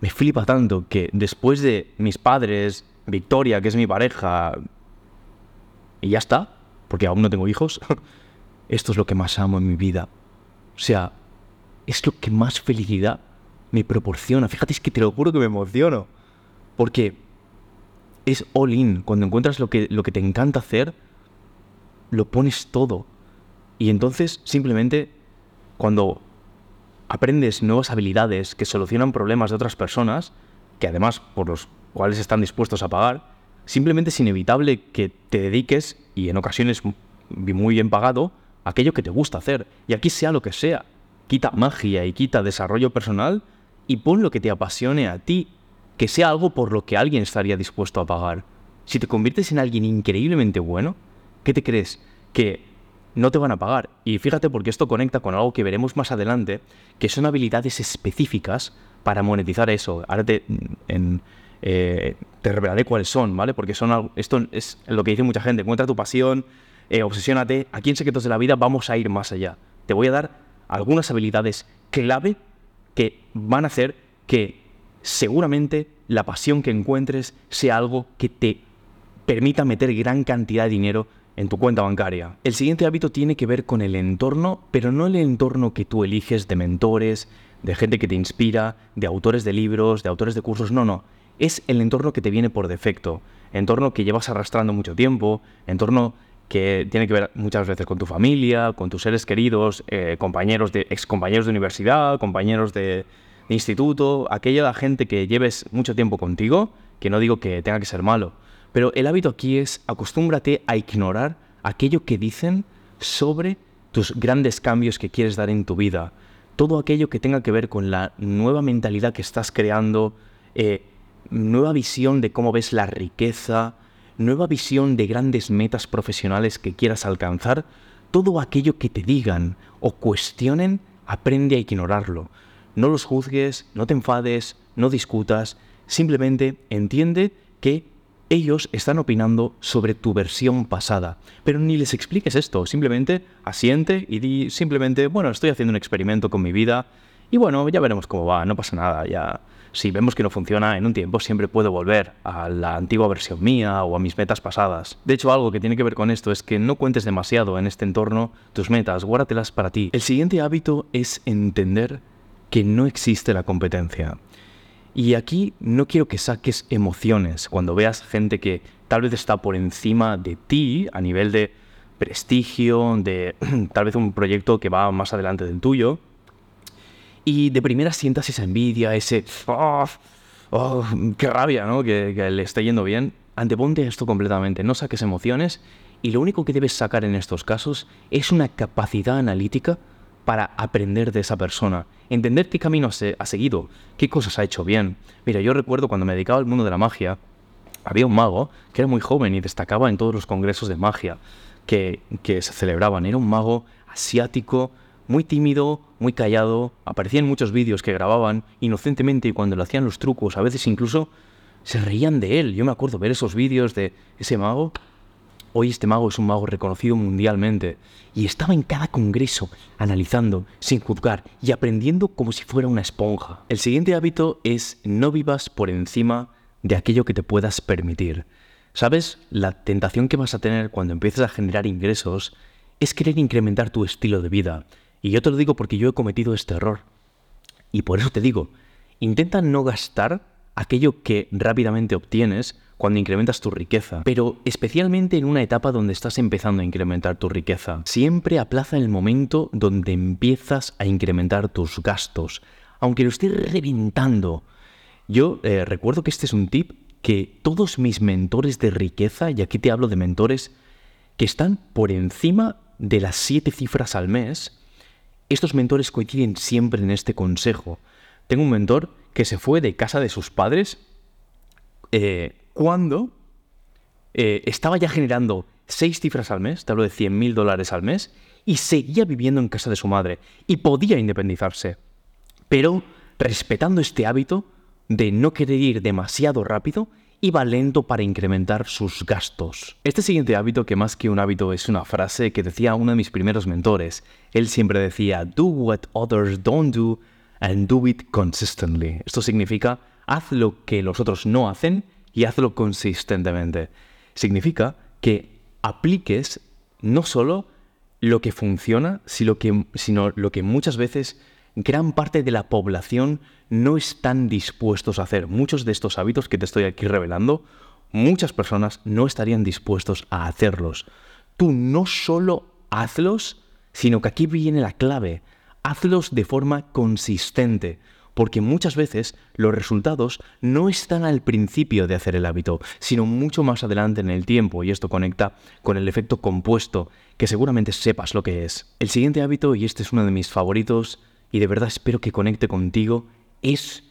me flipa tanto que después de mis padres, Victoria, que es mi pareja, y ya está, porque aún no tengo hijos, esto es lo que más amo en mi vida. O sea, es lo que más felicidad me proporciona. Fíjate, es que te lo juro que me emociono. Porque es all in. Cuando encuentras lo que, lo que te encanta hacer, lo pones todo. Y entonces, simplemente, cuando aprendes nuevas habilidades que solucionan problemas de otras personas, que además por los cuales están dispuestos a pagar, simplemente es inevitable que te dediques, y en ocasiones muy bien pagado, a aquello que te gusta hacer. Y aquí sea lo que sea. Quita magia y quita desarrollo personal y pon lo que te apasione a ti, que sea algo por lo que alguien estaría dispuesto a pagar. Si te conviertes en alguien increíblemente bueno, ¿qué te crees? ¿Que no te van a pagar. Y fíjate porque esto conecta con algo que veremos más adelante, que son habilidades específicas para monetizar eso. Ahora te, eh, te revelaré cuáles son, ¿vale? Porque son esto es lo que dice mucha gente. Encuentra tu pasión, eh, obsesiónate. Aquí en Secretos de la Vida vamos a ir más allá. Te voy a dar algunas habilidades clave que van a hacer que seguramente la pasión que encuentres sea algo que te permita meter gran cantidad de dinero en tu cuenta bancaria. El siguiente hábito tiene que ver con el entorno, pero no el entorno que tú eliges de mentores, de gente que te inspira, de autores de libros, de autores de cursos, no, no. Es el entorno que te viene por defecto. entorno que llevas arrastrando mucho tiempo, entorno que tiene que ver muchas veces con tu familia, con tus seres queridos, eh, compañeros de ex compañeros de universidad, compañeros de, de instituto, aquella gente que lleves mucho tiempo contigo, que no digo que tenga que ser malo, pero el hábito aquí es acostúmbrate a ignorar aquello que dicen sobre tus grandes cambios que quieres dar en tu vida. Todo aquello que tenga que ver con la nueva mentalidad que estás creando, eh, nueva visión de cómo ves la riqueza, nueva visión de grandes metas profesionales que quieras alcanzar, todo aquello que te digan o cuestionen, aprende a ignorarlo. No los juzgues, no te enfades, no discutas, simplemente entiende que ellos están opinando sobre tu versión pasada. Pero ni les expliques esto, simplemente asiente y di simplemente, bueno, estoy haciendo un experimento con mi vida y bueno, ya veremos cómo va, no pasa nada, ya si vemos que no funciona en un tiempo, siempre puedo volver a la antigua versión mía o a mis metas pasadas. De hecho, algo que tiene que ver con esto es que no cuentes demasiado en este entorno tus metas, guárdatelas para ti. El siguiente hábito es entender que no existe la competencia. Y aquí no quiero que saques emociones cuando veas gente que tal vez está por encima de ti a nivel de prestigio, de tal vez un proyecto que va más adelante del tuyo. Y de primera sientas esa envidia, ese... Oh, oh, ¡Qué rabia, ¿no? Que, le esté yendo bien. Anteponte esto completamente, no saques emociones y lo único que debes sacar en estos casos es una capacidad analítica para aprender de esa persona, entender qué camino ha seguido, qué cosas ha hecho bien. Mira, yo recuerdo cuando me dedicaba al mundo de la magia, había un mago que era muy joven y destacaba en todos los congresos de magia que, que se celebraban. Era un mago asiático, muy tímido, muy callado, aparecía en muchos vídeos que grababan inocentemente y cuando le hacían los trucos, a veces incluso se reían de él. Yo me acuerdo ver esos vídeos de ese mago Hoy este mago es un mago reconocido mundialmente y estaba en cada congreso analizando, sin juzgar y aprendiendo como si fuera una esponja. El siguiente hábito es no vivas por encima de aquello que te puedas permitir. ¿Sabes? La tentación que vas a tener cuando empieces a generar ingresos es querer incrementar tu estilo de vida. Y yo te lo digo porque yo he cometido este error. Y por eso te digo, intenta no gastar aquello que rápidamente obtienes cuando incrementas tu riqueza, pero especialmente en una etapa donde estás empezando a incrementar tu riqueza. Siempre aplaza el momento donde empiezas a incrementar tus gastos, aunque lo estés reventando. Yo eh, recuerdo que este es un tip que todos mis mentores de riqueza, y aquí te hablo de mentores que están por encima de las siete cifras al mes, estos mentores coinciden siempre en este consejo. Tengo un mentor que se fue de casa de sus padres eh, cuando eh, estaba ya generando seis cifras al mes, te hablo de 100 mil dólares al mes, y seguía viviendo en casa de su madre y podía independizarse, pero respetando este hábito de no querer ir demasiado rápido, iba lento para incrementar sus gastos. Este siguiente hábito, que más que un hábito es una frase que decía uno de mis primeros mentores, él siempre decía, do what others don't do and do it consistently. Esto significa, haz lo que los otros no hacen y hazlo consistentemente. Significa que apliques no solo lo que funciona, sino, lo que muchas veces gran parte de la población no están dispuestos a hacer. Muchos de estos hábitos que te estoy aquí revelando, muchas personas no estarían dispuestos a hacerlos. Tú no solo hazlos, sino que aquí viene la clave. Hazlos de forma consistente porque muchas veces los resultados no están al principio de hacer el hábito, sino mucho más adelante en el tiempo, y esto conecta con el efecto compuesto, que seguramente sepas lo que es. El siguiente hábito, y este es uno de mis favoritos, y de verdad espero que conecte contigo, es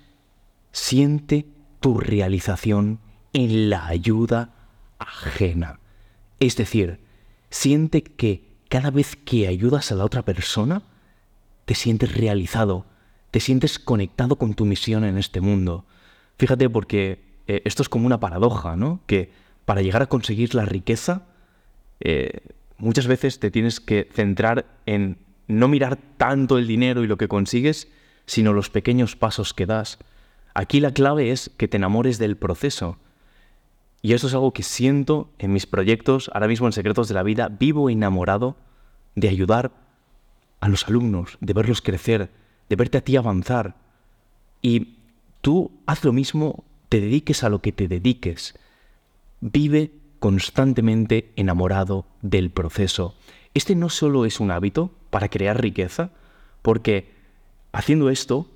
siente tu realización en la ayuda ajena. Es decir, siente que cada vez que ayudas a la otra persona, te sientes realizado, te sientes conectado con tu misión en este mundo. Fíjate porque eh, esto es como una paradoja, ¿no? Que para llegar a conseguir la riqueza, eh, muchas veces te tienes que centrar en no mirar tanto el dinero y lo que consigues, sino los pequeños pasos que das. Aquí la clave es que te enamores del proceso. Y eso es algo que siento en mis proyectos, ahora mismo en Secretos de la Vida, vivo enamorado de ayudar a los alumnos, de verlos crecer, de verte a ti avanzar. Y tú haz lo mismo, te dediques a lo que te dediques. vive constantemente enamorado del proceso. Este no solo es un hábito para crear riqueza, porque haciendo esto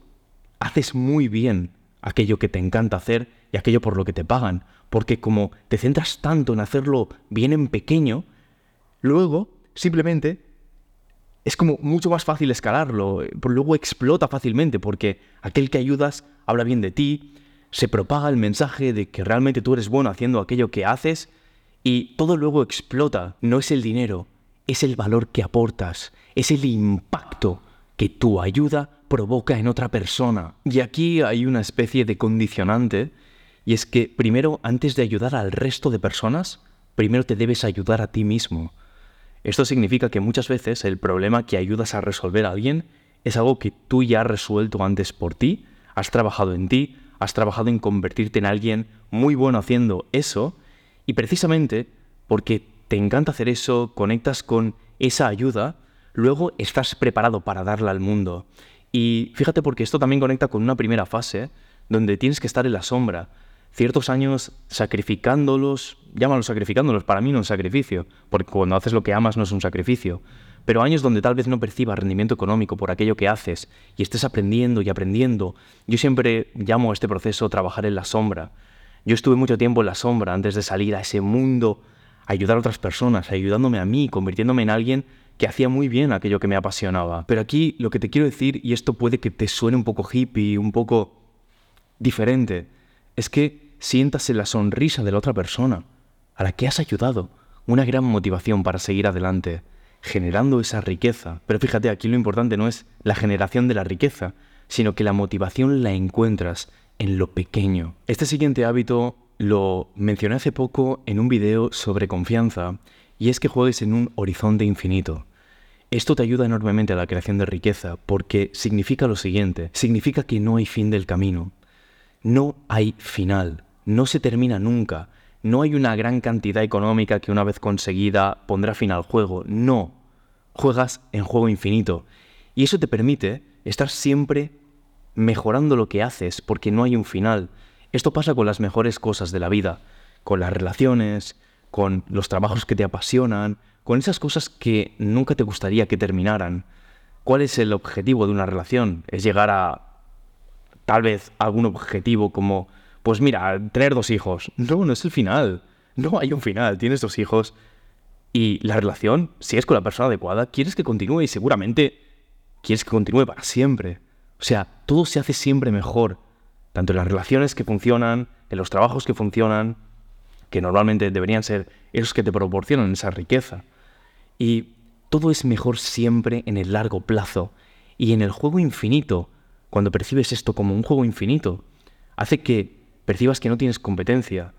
haces muy bien aquello que te encanta hacer y aquello por lo que te pagan, porque como te centras tanto en hacerlo bien en pequeño, luego simplemente es como mucho más fácil escalarlo, luego explota fácilmente porque aquel que ayudas habla bien de ti, se propaga el mensaje de que realmente tú eres bueno haciendo aquello que haces y todo luego explota. No es el dinero, es el valor que aportas, es el impacto que tu ayuda provoca en otra persona. Y aquí hay una especie de condicionante, y es que primero, antes de ayudar al resto de personas, primero te debes ayudar a ti mismo. Esto significa que muchas veces el problema que ayudas a resolver a alguien es algo que tú ya has resuelto antes por ti, has trabajado en ti, has trabajado en convertirte en alguien muy bueno haciendo eso, y precisamente porque te encanta hacer eso, conectas con esa ayuda, luego estás preparado para darla al mundo. Y fíjate porque esto también conecta con una primera fase, donde tienes que estar en la sombra, ciertos años sacrificándolos, llámalo sacrificándolos, para mí no es sacrificio, porque cuando haces lo que amas no es un sacrificio, pero años donde tal vez no percibas rendimiento económico por aquello que haces y estés aprendiendo y aprendiendo. Yo siempre llamo a este proceso trabajar en la sombra. Yo estuve mucho tiempo en la sombra antes de salir a ese mundo, ayudar a otras personas, ayudándome a mí, convirtiéndome en alguien que hacía muy bien aquello que me apasionaba. Pero aquí lo que te quiero decir, y esto puede que te suene un poco hippie, un poco diferente, es que sientas en la sonrisa de la otra persona, a la que has ayudado, una gran motivación para seguir adelante, generando esa riqueza. Pero fíjate, aquí lo importante no es la generación de la riqueza, sino que la motivación la encuentras en lo pequeño. Este siguiente hábito lo mencioné hace poco en un video sobre confianza, y es que juegues en un horizonte infinito. Esto te ayuda enormemente a la creación de riqueza porque significa lo siguiente, significa que no hay fin del camino, no hay final no se termina nunca. No hay una gran cantidad económica que una vez conseguida pondrá fin al juego. No. Juegas en juego infinito. Y eso te permite estar siempre mejorando lo que haces porque no hay un final. Esto pasa con las mejores cosas de la vida, con las relaciones, con los trabajos que te apasionan, con esas cosas que nunca te gustaría que terminaran. ¿Cuál es el objetivo de una relación? Es llegar a tal vez algún objetivo como pues mira, tener dos hijos. No, no es el final. No hay un final. Tienes dos hijos y la relación, si es con la persona adecuada, quieres que continúe y seguramente quieres que continúe para siempre. O sea, todo se hace siempre mejor. Tanto en las relaciones que funcionan, en los trabajos que funcionan, que normalmente deberían ser esos que te proporcionan esa riqueza. Y todo es mejor siempre en el largo plazo. Y en el juego infinito, cuando percibes esto como un juego infinito, hace que percibas que no tienes competencia.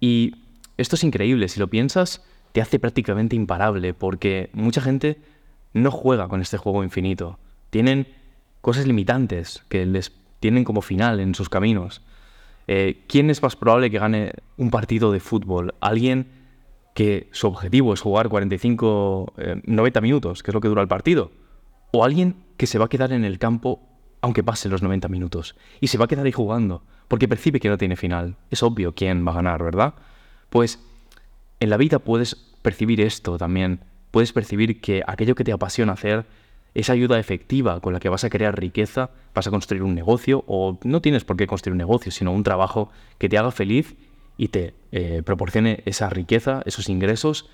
Y esto es increíble, si lo piensas, te hace prácticamente imparable, porque mucha gente no juega con este juego infinito. Tienen cosas limitantes que les tienen como final en sus caminos. Eh, ¿Quién es más probable que gane un partido de fútbol? ¿Alguien que su objetivo es jugar 45, 90 eh, minutos, que es lo que dura el partido? ¿O alguien que se va a quedar en el campo aunque pasen los 90 minutos? Y se va a quedar ahí jugando porque percibe que no tiene final. Es obvio quién va a ganar, ¿verdad? Pues en la vida puedes percibir esto también. Puedes percibir que aquello que te apasiona hacer, esa ayuda efectiva con la que vas a crear riqueza, vas a construir un negocio, o no tienes por qué construir un negocio, sino un trabajo que te haga feliz y te eh, proporcione esa riqueza, esos ingresos,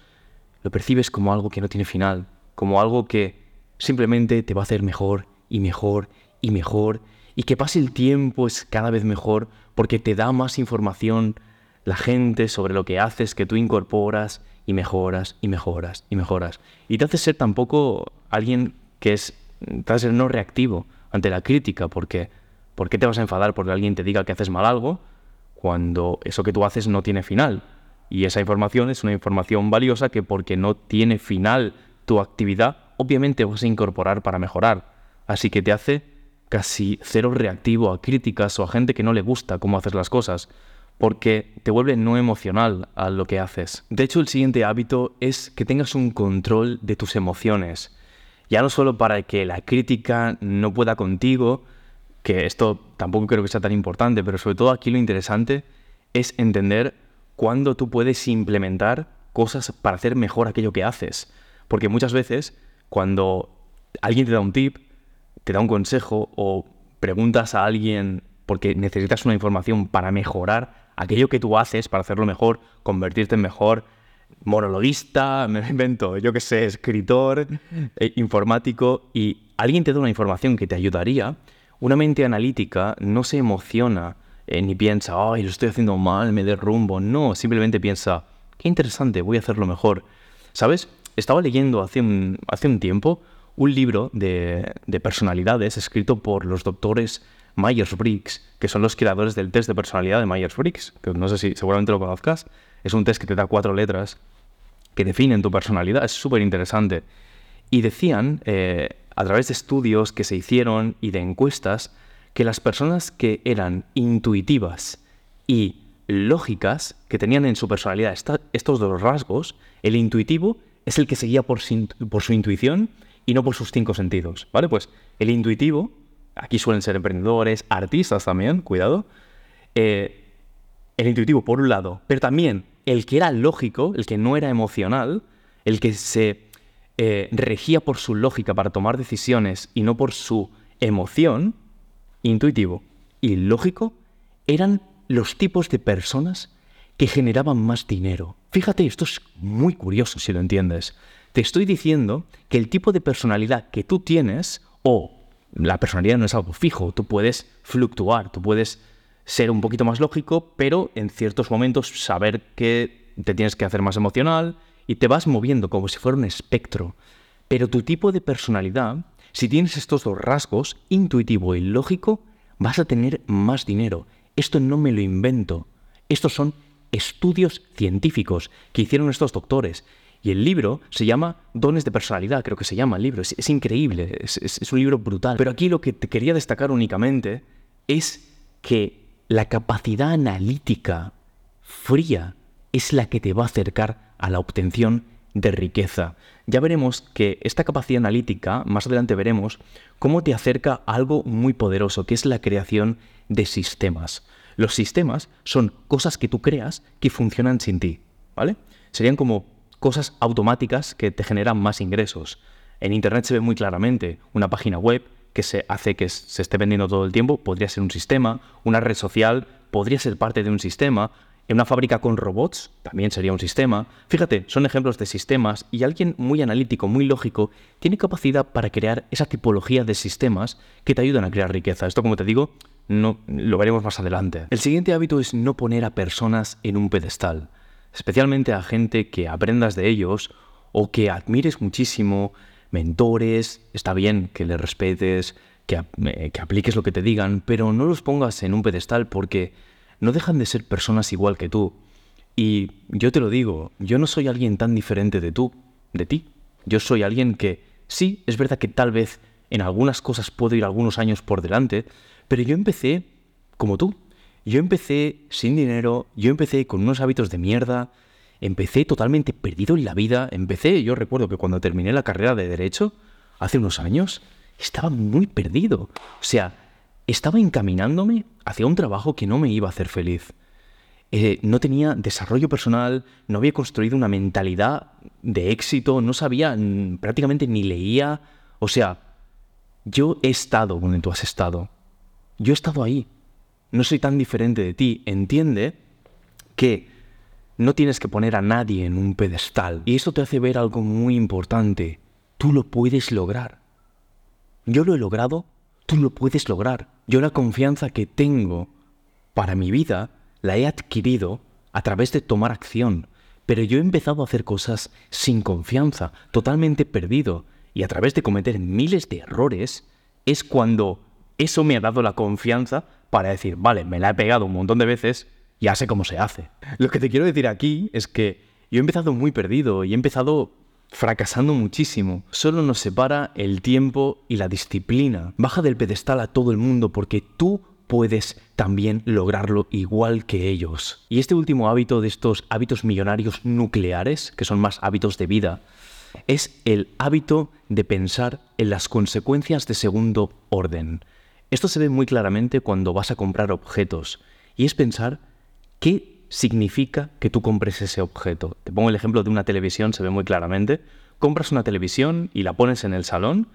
lo percibes como algo que no tiene final, como algo que simplemente te va a hacer mejor y mejor y mejor y que pase el tiempo es cada vez mejor porque te da más información la gente sobre lo que haces, que tú incorporas y mejoras y mejoras y mejoras. Y te hace ser tampoco alguien que es, te hace ser no reactivo ante la crítica, porque ¿por qué te vas a enfadar porque alguien te diga que haces mal algo cuando eso que tú haces no tiene final? Y esa información es una información valiosa que porque no tiene final tu actividad, obviamente vas a incorporar para mejorar. Así que te hace casi cero reactivo a críticas o a gente que no le gusta cómo haces las cosas, porque te vuelve no emocional a lo que haces. De hecho, el siguiente hábito es que tengas un control de tus emociones. Ya no solo para que la crítica no pueda contigo, que esto tampoco creo que sea tan importante, pero sobre todo aquí lo interesante es entender cuando tú puedes implementar cosas para hacer mejor aquello que haces. Porque muchas veces cuando alguien te da un tip, te da un consejo o preguntas a alguien porque necesitas una información para mejorar aquello que tú haces, para hacerlo mejor, convertirte en mejor monologuista, me invento, yo qué sé, escritor, eh, informático, y alguien te da una información que te ayudaría, una mente analítica no se emociona eh, ni piensa, ay, lo estoy haciendo mal, me derrumbo. No, simplemente piensa, qué interesante, voy a hacerlo mejor. ¿Sabes? Estaba leyendo hace un, hace un tiempo un libro de, de personalidades escrito por los doctores Myers-Briggs, que son los creadores del test de personalidad de Myers-Briggs, que no sé si seguramente lo conozcas. Es un test que te da cuatro letras que definen tu personalidad. Es súper interesante. Y decían, eh, a través de estudios que se hicieron y de encuestas, que las personas que eran intuitivas y lógicas, que tenían en su personalidad estos dos rasgos, el intuitivo es el que seguía por su intuición y no por sus cinco sentidos, ¿vale? Pues el intuitivo aquí suelen ser emprendedores, artistas también, cuidado. Eh, el intuitivo, por un lado, pero también el que era lógico, el que no era emocional, el que se eh, regía por su lógica para tomar decisiones y no por su emoción, intuitivo y lógico, eran los tipos de personas que generaban más dinero. Fíjate, esto es muy curioso si lo entiendes. Te estoy diciendo que el tipo de personalidad que tú tienes o la personalidad no es algo fijo, tú puedes fluctuar, tú puedes ser un poquito más lógico, pero en ciertos momentos saber que te tienes que hacer más emocional y te vas moviendo como si fuera un espectro. Pero tu tipo de personalidad, si tienes estos dos rasgos, intuitivo y lógico, vas a tener más dinero. Esto no me lo invento. Estos son estudios científicos que hicieron estos doctores y el libro se llama Dones de Personalidad, creo que se llama el libro. Es, increíble, es, un libro brutal. Pero aquí lo que te quería destacar únicamente es que la capacidad analítica fría es la que te va a acercar a la obtención de riqueza. Ya veremos que esta capacidad analítica, más adelante veremos, cómo te acerca a algo muy poderoso, que es la creación de sistemas. Los sistemas son cosas que tú creas que funcionan sin ti, ¿vale? Serían como cosas automáticas que te generan más ingresos. En Internet se ve muy claramente una página web que se hace que se esté vendiendo todo el tiempo, podría ser un sistema, una red social podría ser parte de un sistema, en una fábrica con robots también sería un sistema. Fíjate, son ejemplos de sistemas y alguien muy analítico, muy lógico, tiene capacidad para crear esa tipología de sistemas que te ayudan a crear riqueza. Esto, como te digo, no lo veremos más adelante. El siguiente hábito es no poner a personas en un pedestal especialmente a gente que aprendas de ellos o que admires muchísimo, mentores, está bien que les respetes, que, eh, que, apliques lo que te digan, pero no los pongas en un pedestal porque no dejan de ser personas igual que tú. Y yo te lo digo, yo no soy alguien tan diferente de tú, de ti. Yo soy alguien que, sí, es verdad que tal vez en algunas cosas puedo ir algunos años por delante, pero yo empecé como tú, yo empecé sin dinero, yo empecé con unos hábitos de mierda, empecé totalmente perdido en la vida, empecé, yo recuerdo que cuando terminé la carrera de derecho, hace unos años, estaba muy perdido. O sea, estaba encaminándome hacia un trabajo que no me iba a hacer feliz. Eh, no tenía desarrollo personal, no había construido una mentalidad de éxito, no sabía, prácticamente ni leía. O sea, yo he estado donde tú has estado. Yo he estado ahí no soy tan diferente de ti, entiende que no tienes que poner a nadie en un pedestal. Y eso te hace ver algo muy importante. Tú lo puedes lograr. Yo lo he logrado, tú lo puedes lograr. Yo la confianza que tengo para mi vida la he adquirido a través de tomar acción. Pero yo he empezado a hacer cosas sin confianza, totalmente perdido. Y a través de cometer miles de errores es cuando eso me ha dado la confianza para decir, vale, me la he pegado un montón de veces, ya sé cómo se hace. Lo que te quiero decir aquí es que yo he empezado muy perdido y he empezado fracasando muchísimo. Solo nos separa el tiempo y la disciplina. Baja del pedestal a todo el mundo porque tú puedes también lograrlo igual que ellos. Y este último hábito de estos hábitos millonarios nucleares, que son más hábitos de vida, es el hábito de pensar en las consecuencias de segundo orden. Esto se ve muy claramente cuando vas a comprar objetos y es pensar qué significa que tú compres ese objeto? Te pongo el ejemplo de una televisión, se ve muy claramente. Compras una televisión y la pones en el salón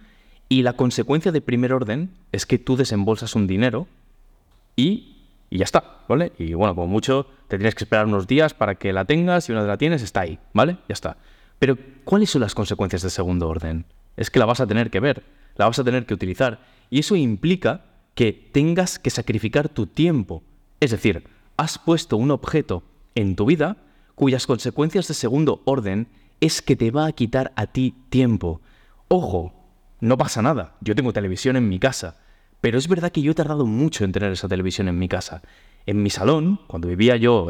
y la consecuencia de primer orden es que tú desembolsas un dinero y, y ya está, ¿vale? Y bueno, como mucho te tienes que esperar unos días para que la tengas y una vez la tienes está ahí, ¿vale? Ya está. Pero ¿cuáles son las consecuencias de segundo orden? Es que la vas a tener que ver, la vas a tener que utilizar y eso implica que tengas que sacrificar tu tiempo. Es decir, has puesto un objeto en tu vida cuyas consecuencias de segundo orden es que te va a quitar a ti tiempo. Ojo, no pasa nada, yo tengo televisión en mi casa, pero es verdad que yo he tardado mucho en tener esa televisión en mi casa. En mi salón, cuando vivía yo,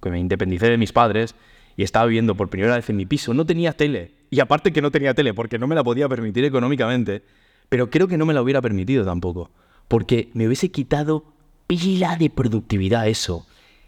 que me independicé de mis padres y estaba viviendo por primera vez en mi piso, no tenía tele. Y aparte que no tenía tele, porque no me la podía permitir económicamente, pero creo que no me la hubiera permitido tampoco, porque me hubiese quitado pila de productividad eso.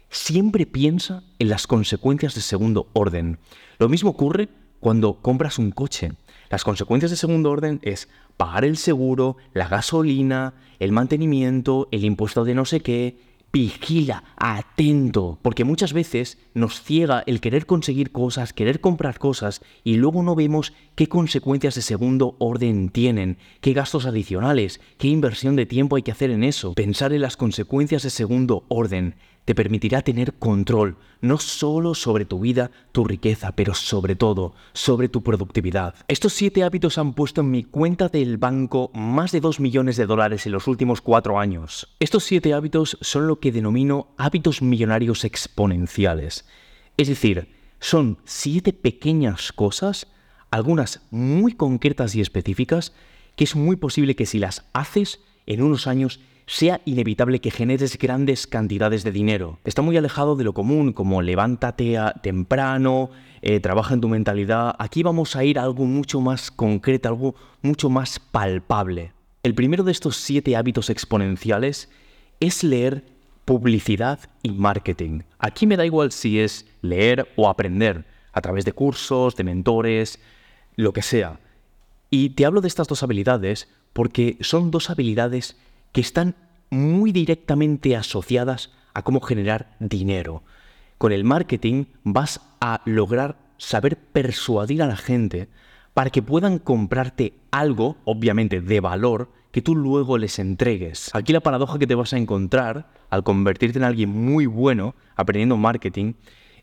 Siempre piensa en las consecuencias de segundo orden. Lo mismo ocurre cuando compras un coche. Las consecuencias de segundo orden es pagar el seguro, la gasolina, el mantenimiento, el impuesto de no sé qué, vigila, atento, porque muchas veces nos ciega el querer conseguir cosas, querer comprar cosas y luego no vemos qué consecuencias de segundo orden tienen, qué gastos adicionales, qué inversión de tiempo hay que hacer en eso. Pensar en las consecuencias de segundo orden te permitirá tener control, no solo sobre tu vida, tu riqueza, pero sobre todo sobre tu productividad. Estos siete hábitos han puesto en mi cuenta del banco más de 2 millones de dólares en los últimos cuatro años. Estos siete hábitos son lo que denomino hábitos millonarios exponenciales. Es decir, son siete pequeñas cosas, algunas muy concretas y específicas, que es muy posible que si las haces en unos años sea inevitable que generes grandes cantidades de dinero. Está muy alejado de lo común, como levántate temprano, eh, trabaja en tu mentalidad. Aquí vamos a ir a algo mucho más concreto, algo mucho más palpable. El primero de estos siete hábitos exponenciales es leer publicidad y marketing. Aquí me da igual si es leer o aprender, a través de cursos, de mentores, lo que sea. Y te hablo de estas dos habilidades porque son dos habilidades que están muy directamente asociadas a cómo generar dinero. Con el marketing vas a lograr saber persuadir a la gente para que puedan comprarte algo, obviamente de valor, que tú luego les entregues. Aquí la paradoja que te vas a encontrar al convertirte en alguien muy bueno aprendiendo marketing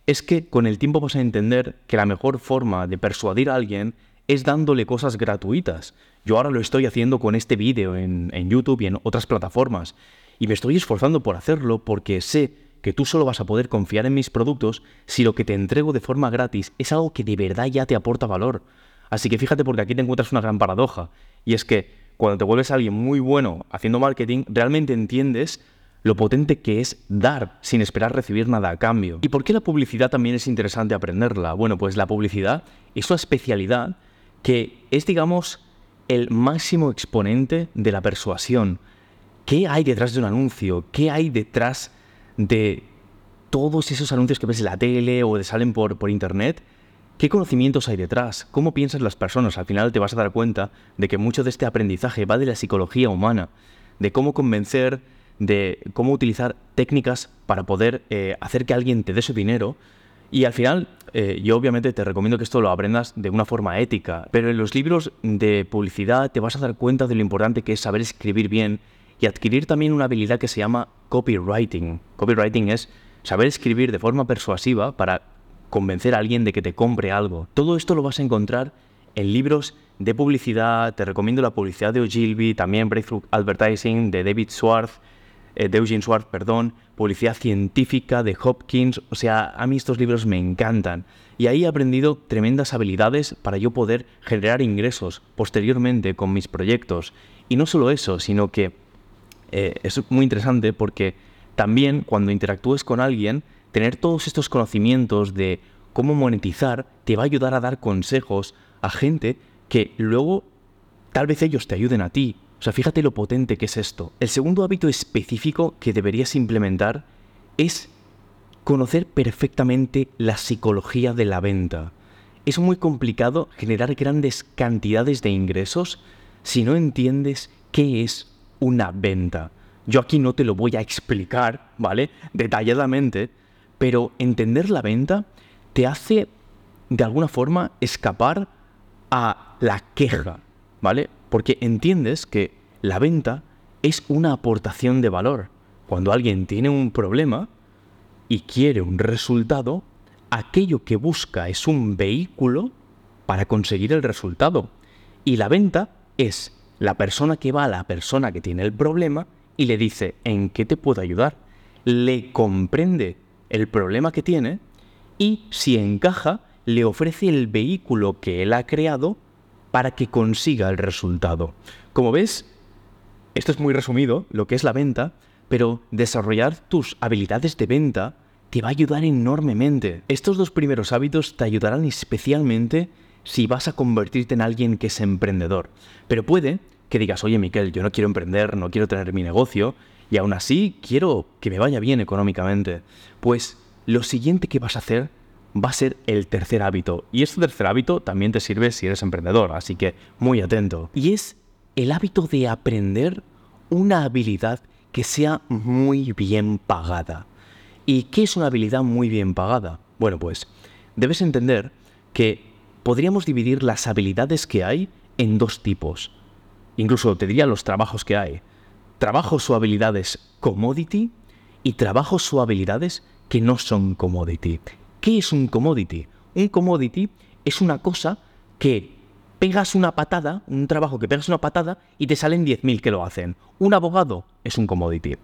es que con el tiempo vas a entender que la mejor forma de persuadir a alguien es dándole cosas gratuitas. Yo ahora lo estoy haciendo con este vídeo en, YouTube y en otras plataformas. Y me estoy esforzando por hacerlo porque sé que tú solo vas a poder confiar en mis productos si lo que te entrego de forma gratis es algo que de verdad ya te aporta valor. Así que fíjate porque aquí te encuentras una gran paradoja. Y es que cuando te vuelves alguien muy bueno haciendo marketing, realmente entiendes lo potente que es dar sin esperar recibir nada a cambio. ¿Y por qué la publicidad también es interesante aprenderla? Bueno, pues la publicidad es una especialidad que es, digamos, el máximo exponente de la persuasión. ¿Qué hay detrás de un anuncio? ¿Qué hay detrás de todos esos anuncios que ves en la tele o que salen por, por internet? ¿Qué conocimientos hay detrás? ¿Cómo piensan las personas? Al final te vas a dar cuenta de que mucho de este aprendizaje va de la psicología humana, de cómo convencer, de cómo utilizar técnicas para poder eh, hacer que alguien te dé su dinero y al final, eh, yo obviamente te recomiendo que esto lo aprendas de una forma ética, pero en los libros de publicidad te vas a dar cuenta de lo importante que es saber escribir bien y adquirir también una habilidad que se llama copywriting. Copywriting es saber escribir de forma persuasiva para convencer a alguien de que te compre algo. Todo esto lo vas a encontrar en libros de publicidad, te recomiendo la publicidad de Ogilvy, también Breakthrough Advertising de David Schwartz, eh, de Eugene Schwartz, perdón, Publicidad Científica de Hopkins, o sea, a mí estos libros me encantan. Y ahí he aprendido tremendas habilidades para yo poder generar ingresos posteriormente con mis proyectos. Y no solo eso, sino que eh, es muy interesante porque también cuando interactúes con alguien, tener todos estos conocimientos de cómo monetizar te va a ayudar a dar consejos a gente que luego tal vez ellos te ayuden a ti o sea, fíjate lo potente que es esto. El segundo hábito específico que deberías implementar es conocer perfectamente la psicología de la venta. Es muy complicado generar grandes cantidades de ingresos si no entiendes qué es una venta. Yo aquí no te lo voy a explicar, ¿vale? Detalladamente, pero entender la venta te hace de alguna forma escapar a la queja, ¿vale? Porque entiendes que la venta es una aportación de valor. Cuando alguien tiene un problema y quiere un resultado, aquello que busca es un vehículo para conseguir el resultado. Y la venta es la persona que va a la persona que tiene el problema y le dice, ¿en qué te puedo ayudar? Le comprende el problema que tiene y si encaja, le ofrece el vehículo que él ha creado para que consiga el resultado. Como ves, esto es muy resumido, lo que es la venta, pero desarrollar tus habilidades de venta te va a ayudar enormemente. Estos dos primeros hábitos te ayudarán especialmente si vas a convertirte en alguien que es emprendedor. Pero puede que digas, oye Miquel, yo no quiero emprender, no quiero tener mi negocio, y aún así quiero que me vaya bien económicamente. Pues lo siguiente que vas a hacer va a ser el tercer hábito. Y este tercer hábito también te sirve si eres emprendedor, así que muy atento. Y es el hábito de aprender una habilidad que sea muy bien pagada. ¿Y qué es una habilidad muy bien pagada? Bueno, pues debes entender que podríamos dividir las habilidades que hay en dos tipos. Incluso te diría los trabajos que hay. Trabajos o habilidades commodity y trabajos o habilidades que no son commodity. ¿Qué es un commodity? Un commodity es una cosa que pegas una patada, un trabajo que pegas una patada y te salen 10.000 que lo hacen. Un abogado es un commodity.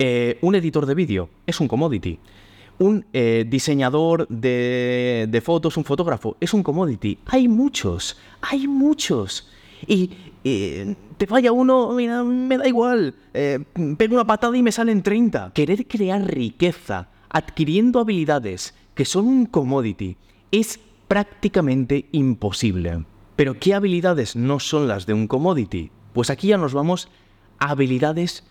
Eh, un editor de vídeo es un commodity. Un eh, diseñador de, fotos, un fotógrafo, es un commodity. Hay muchos, hay muchos. Y te falla uno, mira, me da igual. Eh, pego una patada y me salen 30. Querer crear riqueza adquiriendo habilidades que son un commodity es prácticamente imposible. Pero ¿qué habilidades no son las de un commodity? Pues aquí ya nos vamos a habilidades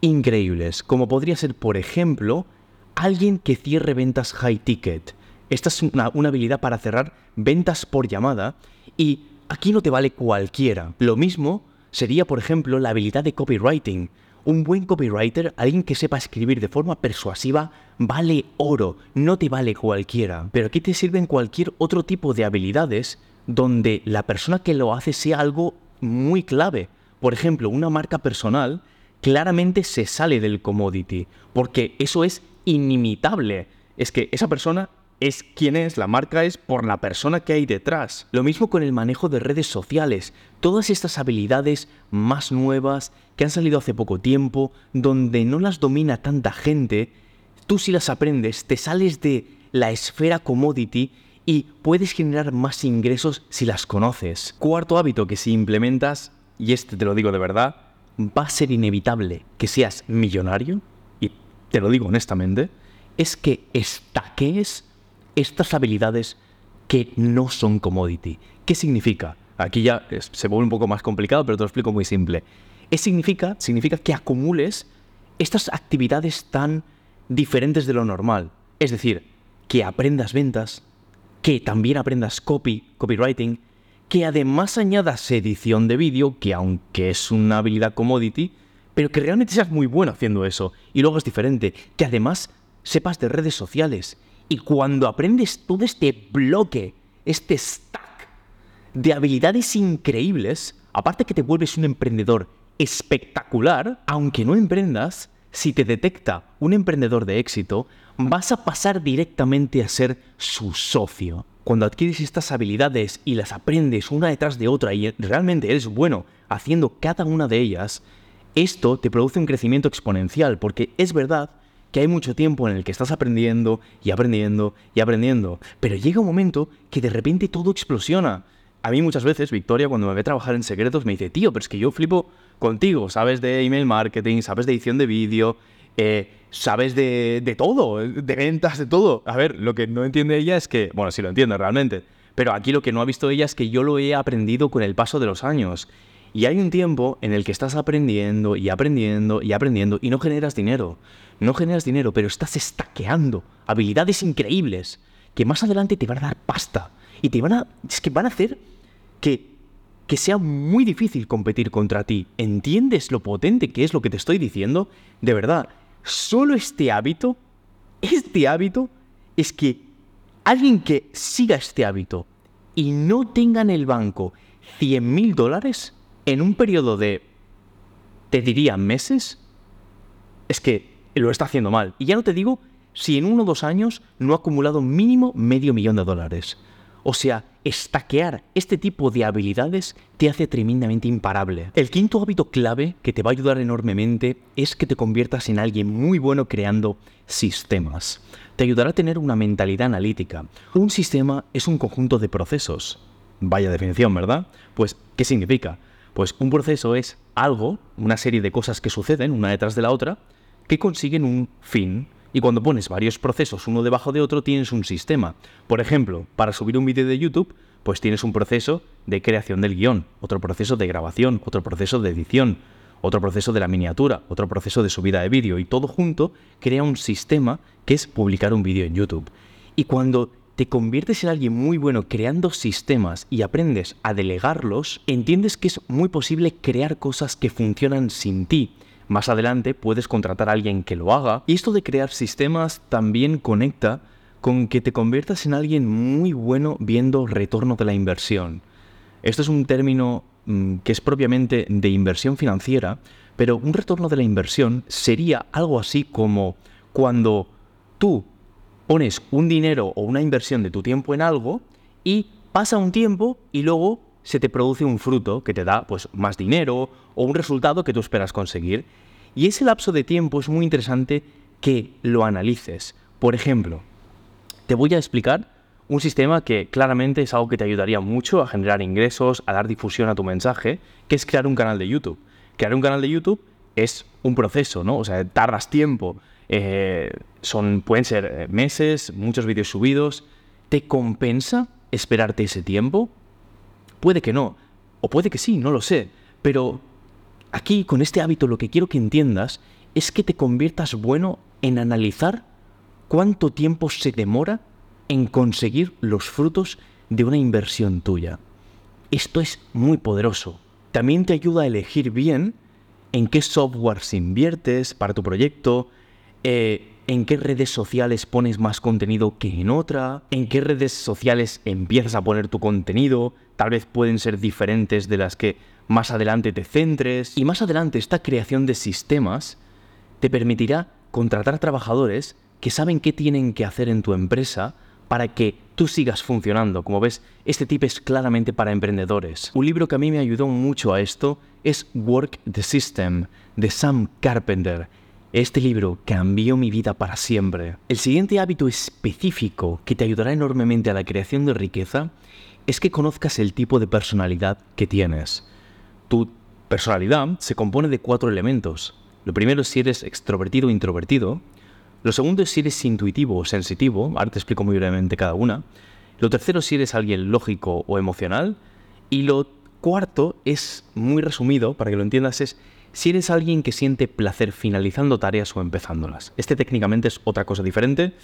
increíbles, como podría ser, por ejemplo, alguien que cierre ventas high ticket. Esta es una, una habilidad para cerrar ventas por llamada y aquí no te vale cualquiera. Lo mismo sería, por ejemplo, la habilidad de copywriting. Un buen copywriter, alguien que sepa escribir de forma persuasiva, vale oro, no te vale cualquiera. Pero aquí te sirven cualquier otro tipo de habilidades donde la persona que lo hace sea algo muy clave. Por ejemplo, una marca personal claramente se sale del commodity, porque eso es inimitable. Es que esa persona es quién es, la marca es por la persona que hay detrás. Lo mismo con el manejo de redes sociales. Todas estas habilidades más nuevas que han salido hace poco tiempo, donde no las domina tanta gente, tú si las aprendes te sales de la esfera commodity y puedes generar más ingresos si las conoces. Cuarto hábito que si implementas, y este te lo digo de verdad, va a ser inevitable que seas millonario, y te lo digo honestamente, es que estaquees estas habilidades que no son commodity. ¿Qué significa? Aquí ya se vuelve un poco más complicado, pero te lo explico muy simple. Es significa, significa que acumules estas actividades tan diferentes de lo normal. Es decir, que aprendas ventas, que también aprendas copy, copywriting, que además añadas edición de vídeo, que aunque es una habilidad commodity, pero que realmente seas muy bueno haciendo eso. Y luego es diferente, que además sepas de redes sociales y cuando aprendes todo este bloque, este stack de habilidades increíbles, aparte que te vuelves un emprendedor espectacular, aunque no emprendas, si te detecta un emprendedor de éxito, vas a pasar directamente a ser su socio. Cuando adquieres estas habilidades y las aprendes una detrás de otra y realmente eres bueno haciendo cada una de ellas, esto te produce un crecimiento exponencial, porque es verdad que hay mucho tiempo en el que estás aprendiendo y aprendiendo y aprendiendo, pero llega un momento que de repente todo explosiona. A mí muchas veces, Victoria, cuando me ve trabajar en secretos, me dice, tío, pero es que yo flipo contigo, sabes de email marketing, sabes de edición de vídeo, eh, sabes de, de todo, de ventas, de todo. A ver, lo que no entiende ella es que, bueno, sí lo entiende realmente, pero aquí lo que no ha visto ella es que yo lo he aprendido con el paso de los años. Y hay un tiempo en el que estás aprendiendo y aprendiendo y aprendiendo y no generas dinero. No generas dinero, pero estás estaqueando habilidades increíbles que más adelante te van a dar pasta. Y te van a. Es que van a hacer que, que sea muy difícil competir contra ti. ¿Entiendes lo potente que es lo que te estoy diciendo? De verdad, solo este hábito este hábito es que alguien que siga este hábito y no tenga en el banco 100 mil dólares en un periodo de, te diría, meses, es que lo está haciendo mal. Y ya no te digo si en uno o dos años no ha acumulado mínimo medio millón de dólares. O sea, estaquear este tipo de habilidades te hace tremendamente imparable. El quinto hábito clave que te va a ayudar enormemente es que te conviertas en alguien muy bueno creando sistemas. Te ayudará a tener una mentalidad analítica. Un sistema es un conjunto de procesos. Vaya definición, ¿verdad? Pues, ¿qué significa? Pues un proceso es algo, una serie de cosas que suceden una detrás de la otra, que consiguen un fin, y cuando pones varios procesos uno debajo de otro, tienes un sistema. Por ejemplo, para subir un vídeo de YouTube, pues tienes un proceso de creación del guion, otro proceso de grabación, otro proceso de edición, otro proceso de la miniatura, otro proceso de subida de vídeo, y todo junto crea un sistema que es publicar un vídeo en YouTube. Y cuando te conviertes en alguien muy bueno creando sistemas y aprendes a delegarlos, entiendes que es muy posible crear cosas que funcionan sin ti más adelante puedes contratar a alguien que lo haga. Y esto de crear sistemas también conecta con que te conviertas en alguien muy bueno viendo retorno de la inversión. Esto es un término mm, que es propiamente de inversión financiera, pero un retorno de la inversión sería algo así como cuando tú pones un dinero o una inversión de tu tiempo en algo y pasa un tiempo y luego se te produce un fruto que te da pues más dinero o un resultado que tú esperas conseguir. Y ese lapso de tiempo es muy interesante que lo analices. Por ejemplo, te voy a explicar un sistema que claramente es algo que te ayudaría mucho a generar ingresos, a dar difusión a tu mensaje, que es crear un canal de YouTube. Crear un canal de YouTube es un proceso, ¿no? O sea, tardas tiempo. Eh, son, pueden ser eh, meses, muchos vídeos subidos. ¿Te compensa esperarte ese tiempo? Puede que no, o puede que sí, no lo sé, pero aquí con este hábito lo que quiero que entiendas es que te conviertas bueno en analizar cuánto tiempo se demora en conseguir los frutos de una inversión tuya. Esto es muy poderoso. También te ayuda a elegir bien en qué softwares inviertes para tu proyecto, eh, en qué redes sociales pones más contenido que en otra, en qué redes sociales empiezas a poner tu contenido, tal vez pueden ser diferentes de las que más adelante te centres, y más adelante esta creación de sistemas te permitirá contratar trabajadores que saben qué tienen que hacer en tu empresa para que tú sigas funcionando. Como ves, este tip es claramente para emprendedores. Un libro que a mí me ayudó mucho a esto es Work the System de Sam Carpenter este libro cambió mi vida para siempre. El siguiente hábito específico que te ayudará enormemente a la creación de riqueza es que conozcas el tipo de personalidad que tienes. Tu personalidad se compone de cuatro elementos. Lo primero es si eres extrovertido o introvertido. Lo segundo es si eres intuitivo o sensitivo. Ahora te explico muy brevemente cada una. Lo tercero es si eres alguien lógico o emocional. Y lo cuarto es muy resumido, para que lo entiendas, es si eres alguien que siente placer finalizando tareas o empezándolas. Este técnicamente es otra cosa diferente,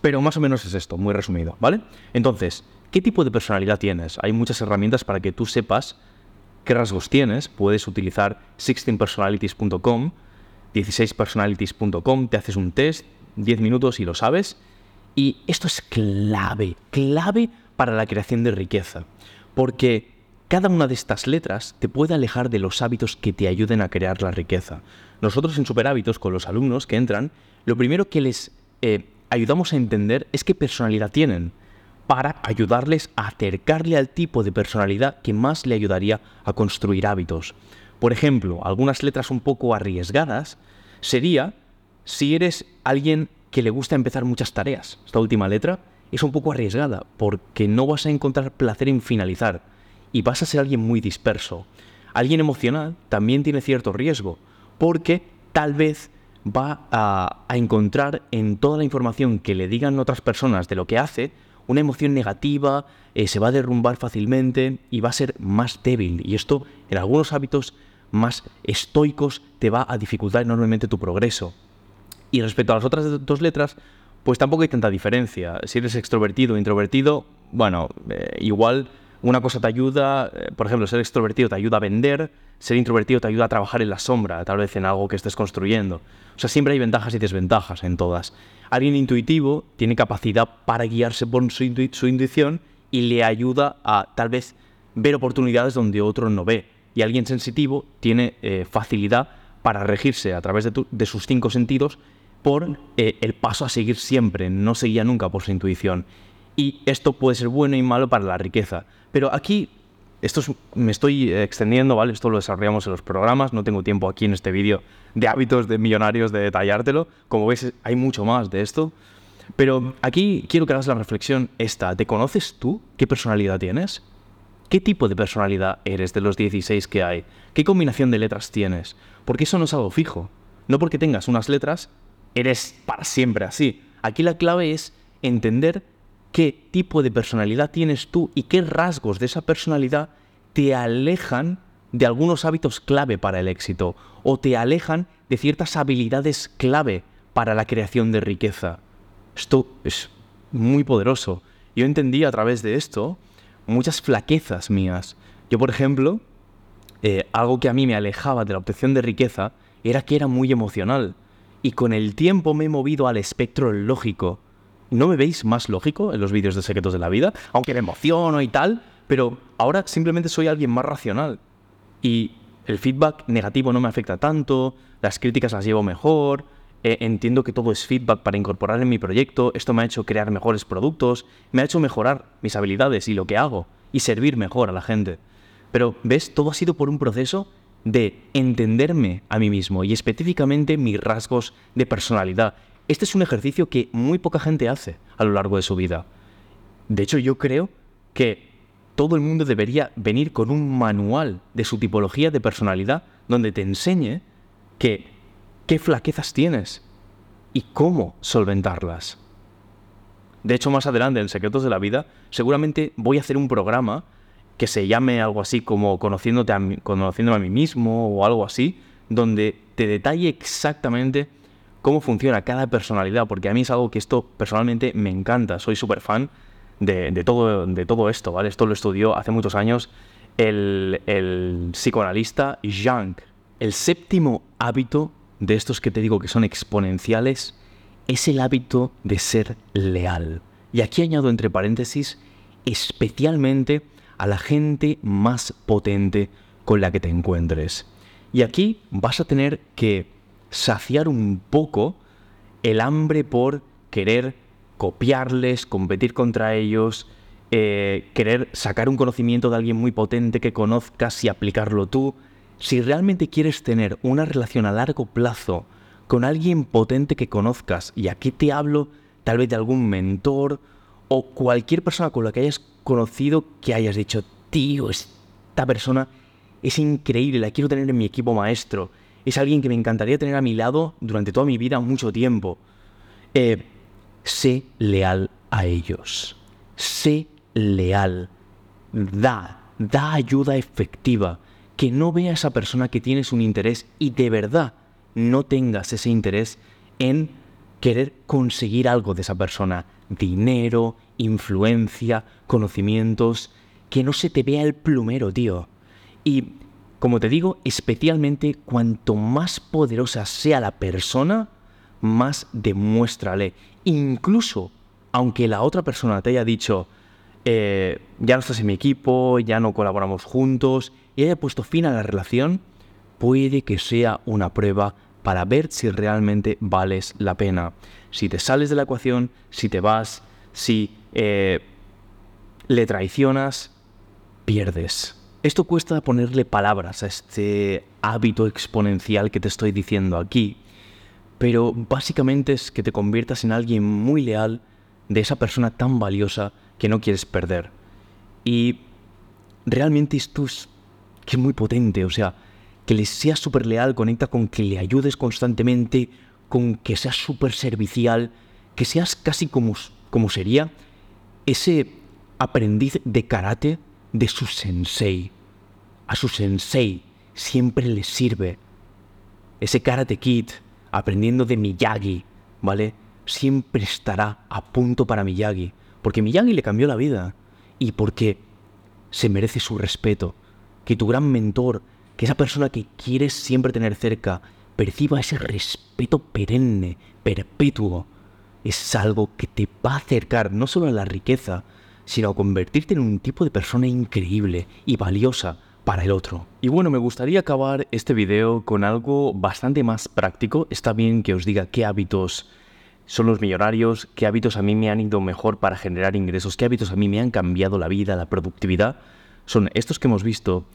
pero más o menos es esto, muy resumido, ¿vale? Entonces, ¿qué tipo de personalidad tienes? Hay muchas herramientas para que tú sepas qué rasgos tienes. Puedes utilizar 16personalities.com, 16personalities.com, te haces un test, 10 minutos y lo sabes. Y esto es clave, clave para la creación de riqueza. Porque cada una de estas letras te puede alejar de los hábitos que te ayuden a crear la riqueza. Nosotros en Superhábitos, con los alumnos que entran, lo primero que les eh, ayudamos a entender es qué personalidad tienen, para ayudarles a acercarle al tipo de personalidad que más le ayudaría a construir hábitos. Por ejemplo, algunas letras un poco arriesgadas sería si eres alguien que le gusta empezar muchas tareas. Esta última letra es un poco arriesgada porque no vas a encontrar placer en finalizar y vas a ser alguien muy disperso. Alguien emocional también tiene cierto riesgo, porque tal vez va a, encontrar en toda la información que le digan otras personas de lo que hace una emoción negativa, eh, se va a derrumbar fácilmente y va a ser más débil. Y esto en algunos hábitos más estoicos te va a dificultar enormemente tu progreso. Y respecto a las otras dos letras, pues tampoco hay tanta diferencia. Si eres extrovertido o introvertido, bueno, eh, igual una cosa te ayuda, eh, por ejemplo, ser extrovertido te ayuda a vender, ser introvertido te ayuda a trabajar en la sombra, tal vez en algo que estés construyendo. O sea, siempre hay ventajas y desventajas en todas. Alguien intuitivo tiene capacidad para guiarse por su, intuición y le ayuda a tal vez ver oportunidades donde otro no ve. Y alguien sensitivo tiene eh, facilidad para regirse a través de, sus cinco sentidos por eh, el paso a seguir siempre, no se guía nunca por su intuición. Y esto puede ser bueno y malo para la riqueza. Pero aquí esto me estoy extendiendo, ¿vale? Esto lo desarrollamos en los programas, no tengo tiempo aquí en este vídeo de hábitos de millonarios de detallártelo. Como ves, hay mucho más de esto. Pero aquí quiero que hagas la reflexión esta. ¿Te conoces tú? ¿Qué personalidad tienes? ¿Qué tipo de personalidad eres de los 16 que hay? ¿Qué combinación de letras tienes? Porque eso no es algo fijo. No porque tengas unas letras, eres para siempre así. Aquí la clave es entender qué tipo de personalidad tienes tú y qué rasgos de esa personalidad te alejan de algunos hábitos clave para el éxito o te alejan de ciertas habilidades clave para la creación de riqueza. Esto es muy poderoso. Yo entendí a través de esto muchas flaquezas mías. Yo, por ejemplo, eh, algo que a mí me alejaba de la obtención de riqueza era que era muy emocional. Y con el tiempo me he movido al espectro lógico. ¿No me veis más lógico en los vídeos de Secretos de la Vida? Aunque me emociono y tal, pero ahora simplemente soy alguien más racional. Y el feedback negativo no me afecta tanto, las críticas las llevo mejor, eh, entiendo que todo es feedback para incorporar en mi proyecto, esto me ha hecho crear mejores productos, me ha hecho mejorar mis habilidades y lo que hago, y servir mejor a la gente. Pero, ¿ves? Todo ha sido por un proceso de entenderme a mí mismo y específicamente mis rasgos de personalidad. Este es un ejercicio que muy poca gente hace a lo largo de su vida. De hecho, yo creo que todo el mundo debería venir con un manual de su tipología de personalidad donde te enseñe que qué flaquezas tienes y cómo solventarlas. De hecho, más adelante en Secretos de la Vida, seguramente voy a hacer un programa que se llame algo así como a Conociéndome a mí mismo o algo así, donde te detalle exactamente cómo funciona cada personalidad, porque a mí es algo que esto personalmente me encanta, soy súper fan de, todo, de todo esto, ¿vale? Esto lo estudió hace muchos años el, el psicoanalista Jung. El séptimo hábito de estos que te digo que son exponenciales es el hábito de ser leal. Y aquí añado entre paréntesis, especialmente a la gente más potente con la que te encuentres. Y aquí vas a tener que saciar un poco el hambre por querer copiarles, competir contra ellos, eh, querer sacar un conocimiento de alguien muy potente que conozcas y aplicarlo tú. Si realmente quieres tener una relación a largo plazo con alguien potente que conozcas, y aquí te hablo tal vez de algún mentor o cualquier persona con la que hayas conocido que hayas dicho, tío, esta persona es increíble, la quiero tener en mi equipo maestro es alguien que me encantaría tener a mi lado durante toda mi vida, mucho tiempo. Eh, sé leal a ellos. Sé leal. Da, da ayuda efectiva. Que no vea a esa persona que tienes un interés y de verdad no tengas ese interés en querer conseguir algo de esa persona. Dinero, influencia, conocimientos. Que no se te vea el plumero, tío. Y como te digo, especialmente cuanto más poderosa sea la persona, más demuéstrale. Incluso aunque la otra persona te haya dicho, eh, ya no estás en mi equipo, ya no colaboramos juntos, y haya puesto fin a la relación, puede que sea una prueba para ver si realmente vales la pena. Si te sales de la ecuación, si te vas, si eh, le traicionas, pierdes. Esto cuesta ponerle palabras a este hábito exponencial que te estoy diciendo aquí, pero básicamente es que te conviertas en alguien muy leal de esa persona tan valiosa que no quieres perder. Y realmente esto es, que es muy potente, o sea, que le seas súper leal conecta con que le ayudes constantemente, con que seas súper servicial, que seas casi como, como sería ese aprendiz de karate de su sensei a su sensei siempre le sirve. Ese Karate Kid, aprendiendo de Miyagi, ¿vale? Siempre estará a punto para Miyagi. Porque Miyagi le cambió la vida. Y porque se merece su respeto. Que tu gran mentor que esa persona que quieres siempre tener cerca perciba ese respeto perenne, perpetuo, es algo que te va a acercar no solo a la riqueza, sino a convertirte en un tipo de persona increíble y valiosa para el otro. Y bueno, me gustaría acabar este video con algo bastante más práctico. Está bien que os diga qué hábitos son los millonarios, qué hábitos a mí me han ido mejor para generar ingresos, qué hábitos a mí me han cambiado la vida, la productividad. Son estos que hemos visto.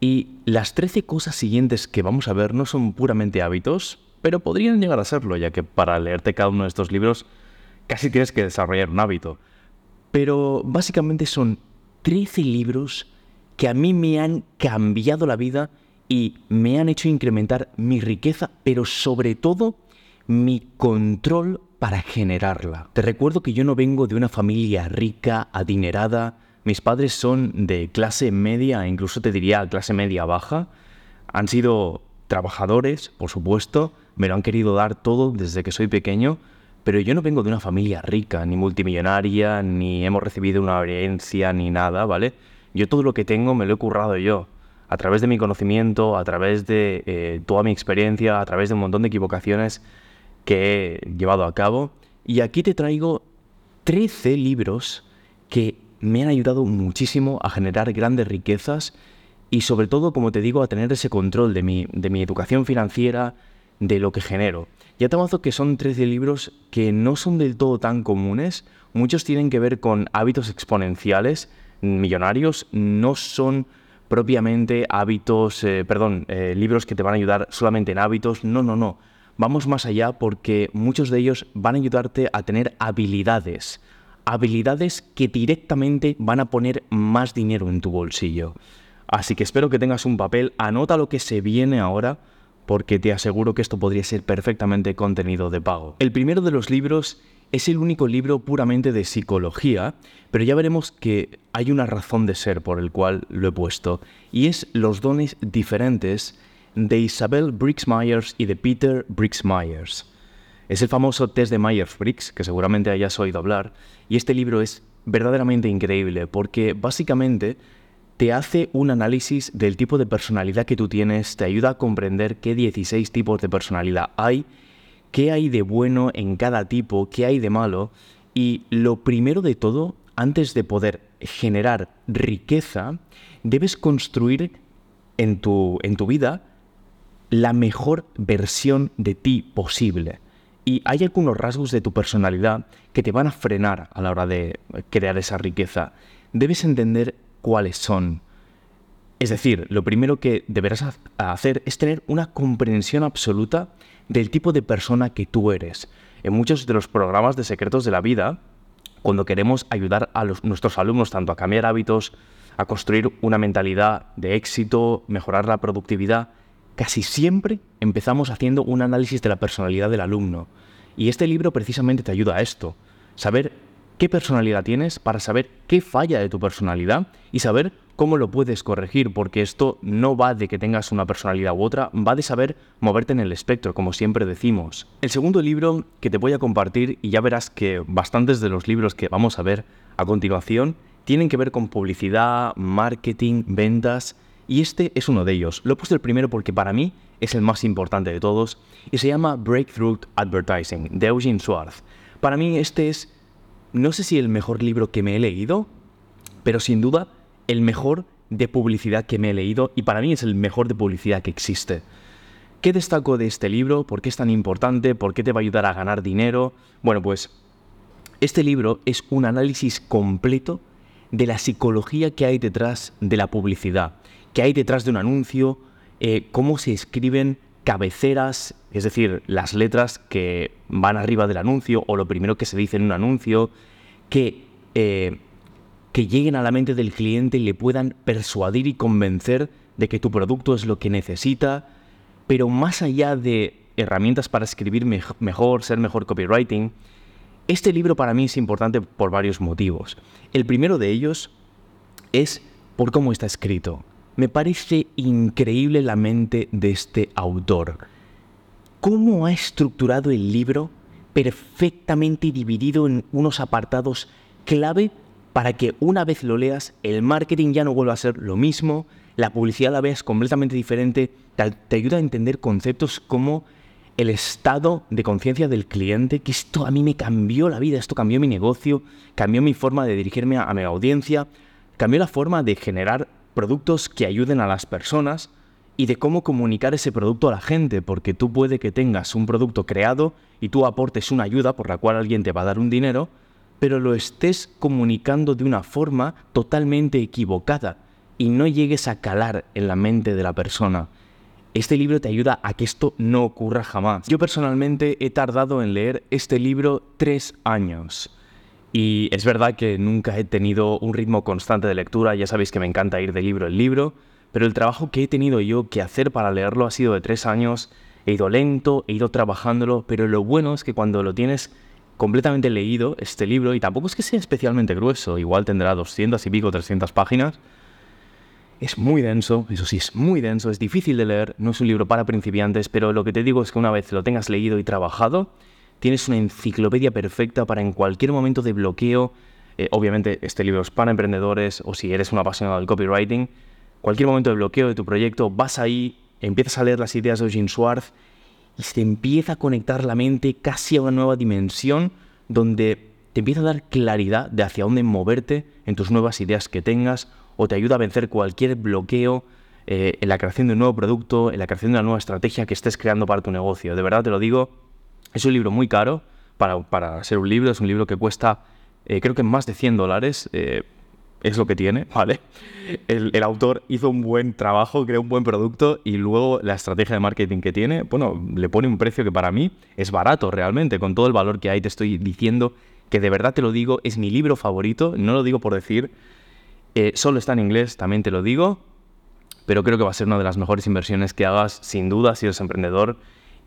Y las 13 cosas siguientes que vamos a ver no son puramente hábitos, pero podrían llegar a serlo, ya que para leerte cada uno de estos libros casi tienes que desarrollar un hábito. Pero básicamente son 13 libros que a mí me han cambiado la vida y me han hecho incrementar mi riqueza, pero sobre todo mi control para generarla. Te recuerdo que yo no vengo de una familia rica, adinerada, mis padres son de clase media, incluso te diría clase media baja, han sido trabajadores, por supuesto, me lo han querido dar todo desde que soy pequeño, pero yo no vengo de una familia rica, ni multimillonaria, ni hemos recibido una herencia, ni nada, ¿vale? Yo todo lo que tengo me lo he currado yo, a través de mi conocimiento, a través de eh, toda mi experiencia, a través de un montón de equivocaciones que he llevado a cabo. Y aquí te traigo 13 libros que me han ayudado muchísimo a generar grandes riquezas y sobre todo, como te digo, a tener ese control de mi, de mi educación financiera, de lo que genero. Ya te avanzo que son 13 libros que no son del todo tan comunes. Muchos tienen que ver con hábitos exponenciales, millonarios, no son propiamente hábitos, eh, perdón, eh, libros que te van a ayudar solamente en hábitos. No, no, no. Vamos más allá porque muchos de ellos van a ayudarte a tener habilidades. Habilidades que directamente van a poner más dinero en tu bolsillo. Así que espero que tengas un papel, anota lo que se viene ahora porque te aseguro que esto podría ser perfectamente contenido de pago. El primero de los libros es el único libro puramente de psicología, pero ya veremos que hay una razón de ser por el cual lo he puesto, y es Los dones diferentes de Isabel Briggs Myers y de Peter Briggs Myers. Es el famoso test de Myers-Briggs, que seguramente hayas oído hablar, y este libro es verdaderamente increíble porque básicamente te hace un análisis del tipo de personalidad que tú tienes, te ayuda a comprender qué 16 tipos de personalidad hay, qué hay de bueno en cada tipo, qué hay de malo. Y lo primero de todo, antes de poder generar riqueza, debes construir en tu, en tu vida la mejor versión de ti posible. Y hay algunos rasgos de tu personalidad que te van a frenar a la hora de crear esa riqueza. Debes entender cuáles son. Es decir, lo primero que deberás hacer es tener una comprensión absoluta del tipo de persona que tú eres. En muchos de los programas de secretos de la vida, cuando queremos ayudar a nuestros alumnos tanto a cambiar hábitos, a construir una mentalidad de éxito, mejorar la productividad, casi siempre empezamos haciendo un análisis de la personalidad del alumno. Y este libro precisamente te ayuda a esto, saber qué personalidad tienes para saber qué falla de tu personalidad y saber cómo lo puedes corregir, porque esto no va de que tengas una personalidad u otra, va de saber moverte en el espectro, como siempre decimos. El segundo libro que te voy a compartir, y ya verás que bastantes de los libros que vamos a ver a continuación tienen que ver con publicidad, marketing, ventas, y este es uno de ellos. Lo he puesto el primero porque para mí es el más importante de todos, y se llama Breakthrough Advertising, de Eugene Schwartz. Para mí este es no sé si el mejor libro que me he leído, pero sin duda el mejor de publicidad que me he leído y para mí es el mejor de publicidad que existe. ¿Qué destaco de este libro? ¿Por qué es tan importante? ¿Por qué te va a ayudar a ganar dinero? Bueno, pues este libro es un análisis completo de la psicología que hay detrás de la publicidad, que hay detrás de un anuncio, eh, cómo se escriben cabeceras, es decir, las letras que van arriba del anuncio o lo primero que se dice en un anuncio, que, eh, que lleguen a la mente del cliente y le puedan persuadir y convencer de que tu producto es lo que necesita, pero más allá de herramientas para escribir mejor, ser mejor copywriting, este libro para mí es importante por varios motivos. El primero de ellos es por cómo está escrito. Me parece increíble la mente de este autor. ¿Cómo ha estructurado el libro perfectamente dividido en unos apartados clave para que una vez lo leas el marketing ya no vuelva a ser lo mismo, la publicidad la veas completamente diferente, te, ayuda a entender conceptos como el estado de conciencia del cliente, que esto a mí me cambió la vida, esto cambió mi negocio, cambió mi forma de dirigirme a, a mi audiencia, cambió la forma de generar productos que ayuden a las personas y de cómo comunicar ese producto a la gente, porque tú puede que tengas un producto creado y tú aportes una ayuda por la cual alguien te va a dar un dinero, pero lo estés comunicando de una forma totalmente equivocada y no llegues a calar en la mente de la persona. Este libro te ayuda a que esto no ocurra jamás. Yo personalmente he tardado en leer este libro tres años. Y es verdad que nunca he tenido un ritmo constante de lectura, ya sabéis que me encanta ir de libro en libro, pero el trabajo que he tenido yo que hacer para leerlo ha sido de tres años. He ido lento, he ido trabajándolo, pero lo bueno es que cuando lo tienes completamente leído, este libro, y tampoco es que sea especialmente grueso, igual tendrá 200 y pico, 300 páginas, es muy denso, eso sí, es muy denso, es difícil de leer, no es un libro para principiantes, pero lo que te digo es que una vez lo tengas leído y trabajado, tienes una enciclopedia perfecta para en cualquier momento de bloqueo, eh, obviamente este libro es para emprendedores o si eres un apasionado del copywriting, cualquier momento de bloqueo de tu proyecto, vas ahí, empiezas a leer las ideas de Eugene Schwartz y se empieza a conectar la mente casi a una nueva dimensión donde te empieza a dar claridad de hacia dónde moverte en tus nuevas ideas que tengas o te ayuda a vencer cualquier bloqueo eh, en la creación de un nuevo producto, en la creación de una nueva estrategia que estés creando para tu negocio. De verdad te lo digo, es un libro muy caro para, ser un libro, es un libro que cuesta eh, creo que más de 100 dólares. Eh, es lo que tiene, ¿vale? El, autor hizo un buen trabajo, creó un buen producto y luego la estrategia de marketing que tiene, bueno, le pone un precio que para mí es barato realmente, con todo el valor que hay, te estoy diciendo que de verdad te lo digo, es mi libro favorito, no lo digo por decir, eh, solo está en inglés, también te lo digo, pero creo que va a ser una de las mejores inversiones que hagas, sin duda, si eres emprendedor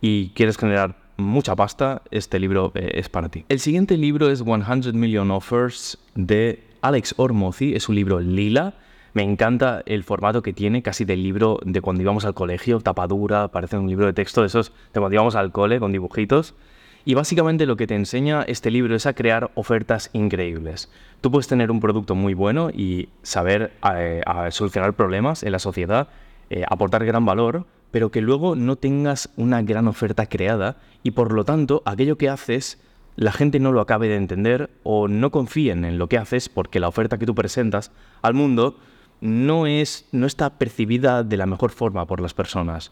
y quieres generar mucha pasta, este libro eh, es para ti. El siguiente libro es 100 Million Offers de Alex Ormozi, es un libro lila. Me encanta el formato que tiene, casi del libro de cuando íbamos al colegio, tapadura, parece un libro de texto de esos de cuando íbamos al cole con dibujitos. Y básicamente lo que te enseña este libro es a crear ofertas increíbles. Tú puedes tener un producto muy bueno y saber eh, solucionar problemas en la sociedad, eh, aportar gran valor, pero que luego no tengas una gran oferta creada y por lo tanto aquello que haces la gente no lo acabe de entender o no confíen en lo que haces porque la oferta que tú presentas al mundo no, es, no está percibida de la mejor forma por las personas.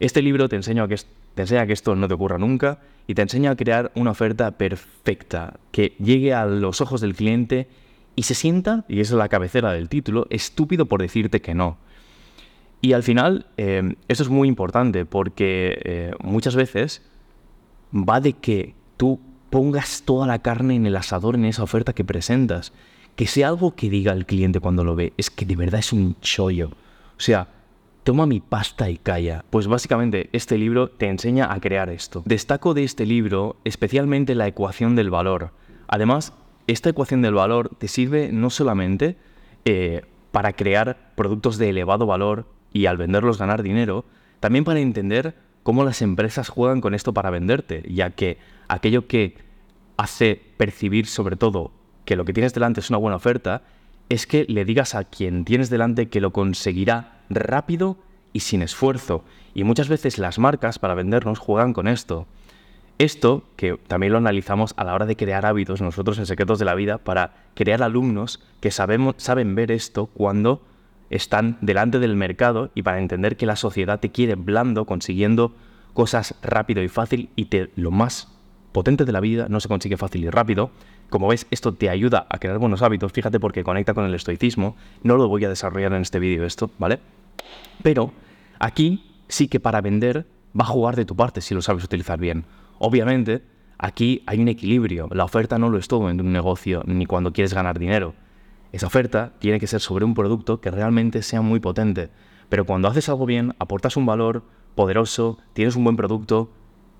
Este libro te enseña, que, te enseña que esto no te ocurra nunca y te enseña a crear una oferta perfecta que llegue a los ojos del cliente y se sienta, y es la cabecera del título, estúpido por decirte que no. Y al final, eh, eso es muy importante porque eh, muchas veces va de que tú pongas toda la carne en el asador en esa oferta que presentas. Que sea algo que diga el cliente cuando lo ve, es que de verdad es un chollo. O sea, Toma mi pasta y calla. Pues básicamente este libro te enseña a crear esto. Destaco de este libro especialmente la ecuación del valor. Además, esta ecuación del valor te sirve no solamente eh, para crear productos de elevado valor y al venderlos ganar dinero, también para entender cómo las empresas juegan con esto para venderte, ya que aquello que hace percibir sobre todo que lo que tienes delante es una buena oferta, es que le digas a quien tienes delante que lo conseguirá rápido y sin esfuerzo. Y muchas veces las marcas para vendernos juegan con esto. Esto, que también lo analizamos a la hora de crear hábitos nosotros en Secretos de la Vida, para crear alumnos que sabemos, saben ver esto cuando están delante del mercado y para entender que la sociedad te quiere blando, consiguiendo cosas rápido y fácil y te, lo más potente de la vida no se consigue fácil y rápido. Como ves, esto te ayuda a crear buenos hábitos, fíjate porque conecta con el estoicismo. No lo voy a desarrollar en este vídeo esto, ¿vale? Pero aquí sí que para vender va a jugar de tu parte si lo sabes utilizar bien. Obviamente, aquí hay un equilibrio. La oferta no lo es todo en un negocio ni cuando quieres ganar dinero. Esa oferta tiene que ser sobre un producto que realmente sea muy potente. Pero cuando haces algo bien, aportas un valor poderoso, tienes un buen producto,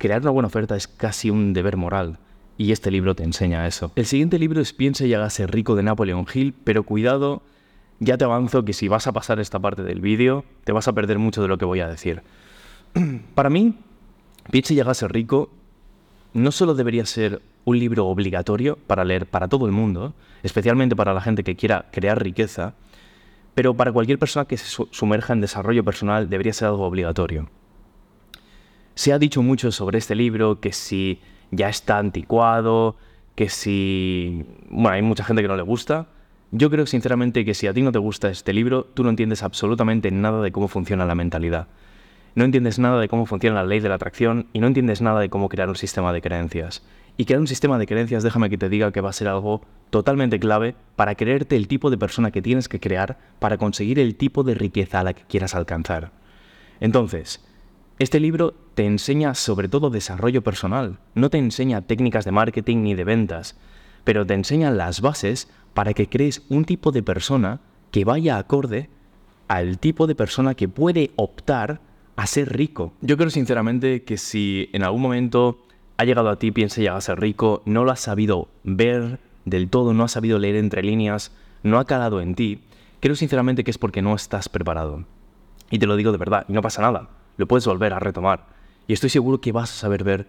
crear una buena oferta es casi un deber moral. Y este libro te enseña eso. El siguiente libro es Piensa y hágase rico de Napoleon Hill, pero cuidado, ya te avanzo que si vas a pasar esta parte del vídeo, te vas a perder mucho de lo que voy a decir. Para mí, Piensa y hágase rico no solo debería ser un libro obligatorio para leer para todo el mundo, especialmente para la gente que quiera crear riqueza, pero para cualquier persona que se sumerja en desarrollo personal debería ser algo obligatorio. Se ha dicho mucho sobre este libro, que si ya está anticuado, que si... Bueno, hay mucha gente que no le gusta. Yo creo sinceramente que si a ti no te gusta este libro, tú no entiendes absolutamente nada de cómo funciona la mentalidad. No entiendes nada de cómo funciona la ley de la atracción y no entiendes nada de cómo crear un sistema de creencias. Y crear un sistema de creencias, déjame que te diga que va a ser algo totalmente clave para creerte el tipo de persona que tienes que crear para conseguir el tipo de riqueza a la que quieras alcanzar. Entonces, este libro te enseña sobre todo desarrollo personal, no te enseña técnicas de marketing ni de ventas, pero te enseña las bases para que crees un tipo de persona que vaya acorde al tipo de persona que puede optar a ser rico. Yo creo sinceramente que si en algún momento ha llegado a ti, piensa llegar a ser rico, no lo has sabido ver del todo, no has sabido leer entre líneas, no ha calado en ti, creo sinceramente que es porque no estás preparado. Y te lo digo de verdad, y no pasa nada lo puedes volver a retomar. Y estoy seguro que vas a saber ver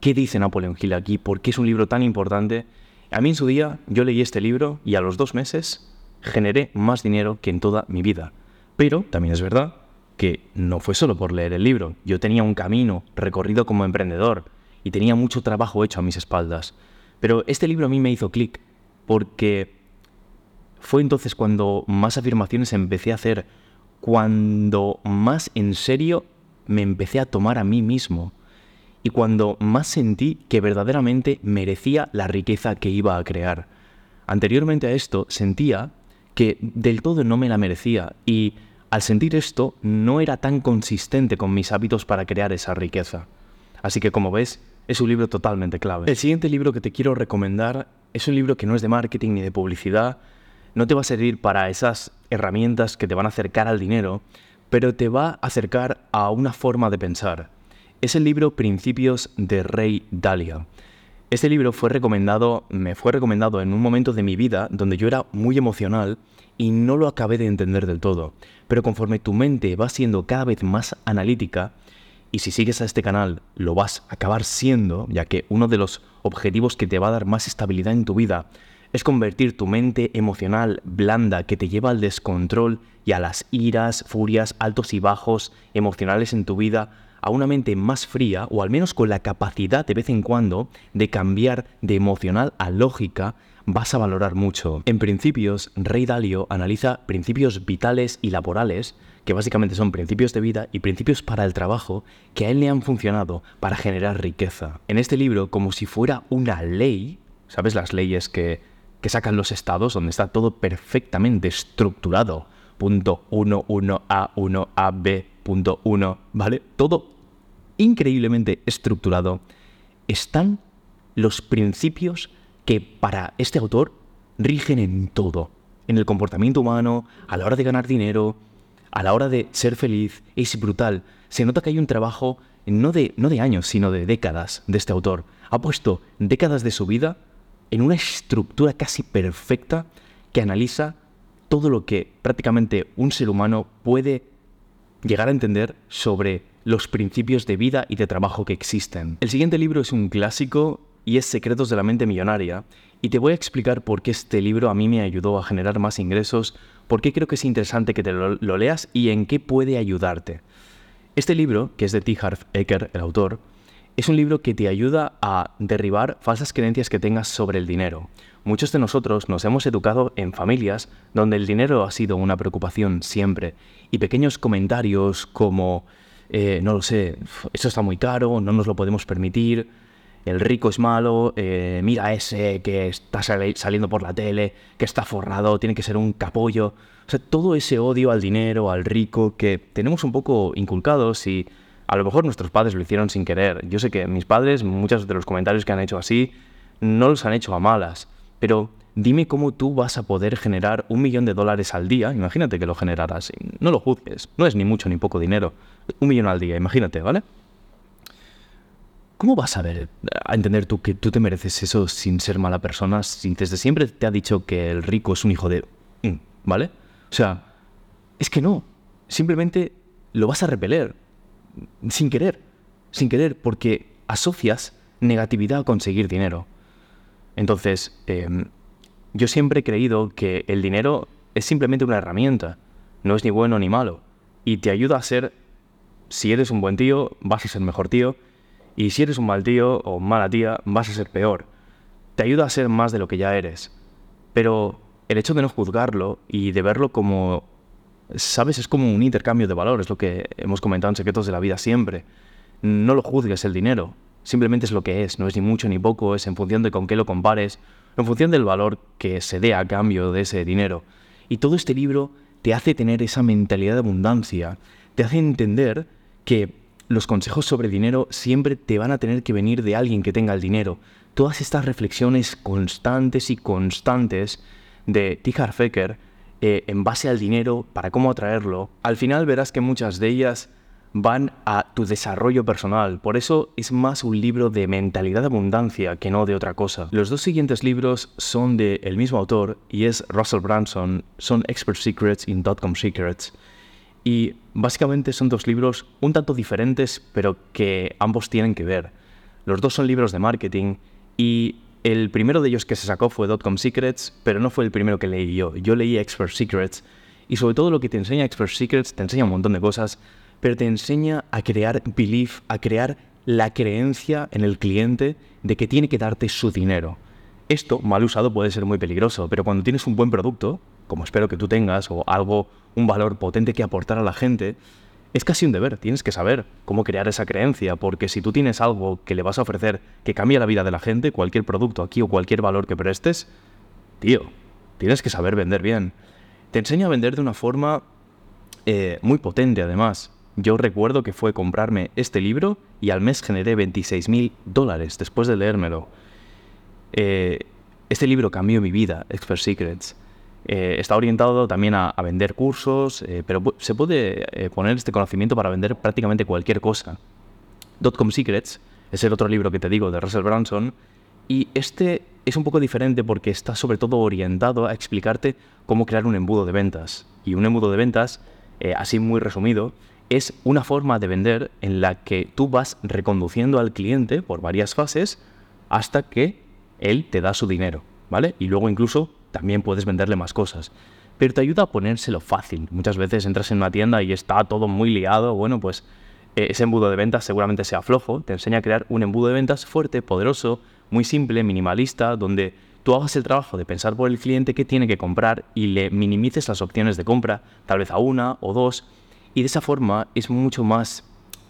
qué dice Napoleón Hill aquí, por qué es un libro tan importante. A mí en su día yo leí este libro y a los dos meses generé más dinero que en toda mi vida. Pero también es verdad que no fue solo por leer el libro. Yo tenía un camino recorrido como emprendedor y tenía mucho trabajo hecho a mis espaldas. Pero este libro a mí me hizo clic porque fue entonces cuando más afirmaciones empecé a hacer, cuando más en serio me empecé a tomar a mí mismo y cuando más sentí que verdaderamente merecía la riqueza que iba a crear. Anteriormente a esto sentía que del todo no me la merecía y al sentir esto no era tan consistente con mis hábitos para crear esa riqueza. Así que como ves, es un libro totalmente clave. El siguiente libro que te quiero recomendar es un libro que no es de marketing ni de publicidad, no te va a servir para esas herramientas que te van a acercar al dinero, pero te va a acercar a una forma de pensar. Es el libro Principios de Rey Dalia. Este libro fue recomendado, me fue recomendado en un momento de mi vida donde yo era muy emocional y no lo acabé de entender del todo. Pero conforme tu mente va siendo cada vez más analítica, y si sigues a este canal lo vas a acabar siendo, ya que uno de los objetivos que te va a dar más estabilidad en tu vida es convertir tu mente emocional blanda que te lleva al descontrol y a las iras, furias, altos y bajos emocionales en tu vida a una mente más fría o al menos con la capacidad de vez en cuando de cambiar de emocional a lógica, vas a valorar mucho. En principios, Rey Dalio analiza principios vitales y laborales, que básicamente son principios de vida y principios para el trabajo, que a él le han funcionado para generar riqueza. En este libro, como si fuera una ley, ¿sabes las leyes que que sacan los estados, donde está todo perfectamente estructurado. Punto 1, 1A, 1A, B, punto 1, ¿vale? Todo increíblemente estructurado. Están los principios que para este autor rigen en todo. En el comportamiento humano, a la hora de ganar dinero, a la hora de ser feliz. Es brutal. Se nota que hay un trabajo no de, no de años, sino de décadas de este autor. Ha puesto décadas de su vida en una estructura casi perfecta que analiza todo lo que prácticamente un ser humano puede llegar a entender sobre los principios de vida y de trabajo que existen. El siguiente libro es un clásico y es Secretos de la Mente Millonaria, y te voy a explicar por qué este libro a mí me ayudó a generar más ingresos, por qué creo que es interesante que te lo, leas y en qué puede ayudarte. Este libro, que es de T. Harv Eker, el autor, es un libro que te ayuda a derribar falsas creencias que tengas sobre el dinero. Muchos de nosotros nos hemos educado en familias donde el dinero ha sido una preocupación siempre y pequeños comentarios como, eh, no lo sé, esto está muy caro, no nos lo podemos permitir, el rico es malo, eh, mira ese que está saliendo por la tele, que está forrado, tiene que ser un capollo. O sea, todo ese odio al dinero, al rico, que tenemos un poco inculcados y a lo mejor nuestros padres lo hicieron sin querer. Yo sé que mis padres, muchos de los comentarios que han hecho así, no los han hecho a malas. Pero dime cómo tú vas a poder generar un millón de dólares al día. Imagínate que lo generaras. No lo juzgues. No es ni mucho ni poco dinero. Un millón al día, imagínate, ¿vale? ¿Cómo vas a ver, a entender tú que tú te mereces eso sin ser mala persona? Si desde siempre te ha dicho que el rico es un hijo de... Mm, ¿Vale? O sea, es que no. Simplemente lo vas a repeler sin querer, sin querer, porque asocias negatividad a conseguir dinero. Entonces, em, yo siempre he creído que el dinero es simplemente una herramienta, no es ni bueno ni malo, y te ayuda a ser, si eres un buen tío, vas a ser mejor tío, y si eres un mal tío o mala tía, vas a ser peor. Te ayuda a ser más de lo que ya eres. Pero el hecho de no juzgarlo y de verlo como, sabes, es como un intercambio de valores, lo que hemos comentado en Secretos de la Vida siempre. No lo juzgues el dinero, simplemente es lo que es, no es ni mucho ni poco, es en función de con qué lo compares, en función del valor que se dé a cambio de ese dinero. Y todo este libro te hace tener esa mentalidad de abundancia, te hace entender que los consejos sobre dinero siempre te van a tener que venir de alguien que tenga el dinero. Todas estas reflexiones constantes y constantes de T. Fecker eh, en base al dinero, para cómo atraerlo, al final verás que muchas de ellas van a tu desarrollo personal. Por eso es más un libro de mentalidad de abundancia que no de otra cosa. Los dos siguientes libros son del el mismo autor y es Russell Branson, son Expert Secrets y Dotcom Secrets. Y básicamente son dos libros un tanto diferentes, pero que ambos tienen que ver. Los dos son libros de marketing y el primero de ellos que se sacó fue Dotcom Secrets, pero no fue el primero que leí yo. Yo leí Expert Secrets y sobre todo lo que te enseña Expert Secrets te enseña un montón de cosas pero te enseña a crear belief, a crear la creencia en el cliente de que tiene que darte su dinero. Esto, mal usado, puede ser muy peligroso, pero cuando tienes un buen producto, como espero que tú tengas, o algo, un valor potente que aportar a la gente, es casi un deber, tienes que saber cómo crear esa creencia, porque si tú tienes algo que le vas a ofrecer que cambia la vida de la gente, cualquier producto aquí o cualquier valor que prestes, tío, tienes que saber vender bien. Te enseña a vender de una forma eh, muy potente además. Yo recuerdo que fue comprarme este libro y al mes generé 26 mil dólares después de leérmelo. Eh, este libro cambió mi vida, Expert Secrets. Eh, está orientado también a, vender cursos, eh, pero se puede poner este conocimiento para vender prácticamente cualquier cosa. Dotcom Secrets es el otro libro que te digo de Russell Branson y este es un poco diferente porque está sobre todo orientado a explicarte cómo crear un embudo de ventas. Y un embudo de ventas, así muy resumido, es una forma de vender en la que tú vas reconduciendo al cliente por varias fases hasta que él te da su dinero, ¿vale? Y luego incluso también puedes venderle más cosas. Pero te ayuda a ponérselo fácil. Muchas veces entras en una tienda y está todo muy liado. Bueno, pues eh, ese embudo de ventas seguramente sea flojo. Te enseña a crear un embudo de ventas fuerte, poderoso, muy simple, minimalista, donde tú hagas el trabajo de pensar por el cliente qué tiene que comprar y le minimices las opciones de compra, tal vez a una o dos, y de esa forma es mucho más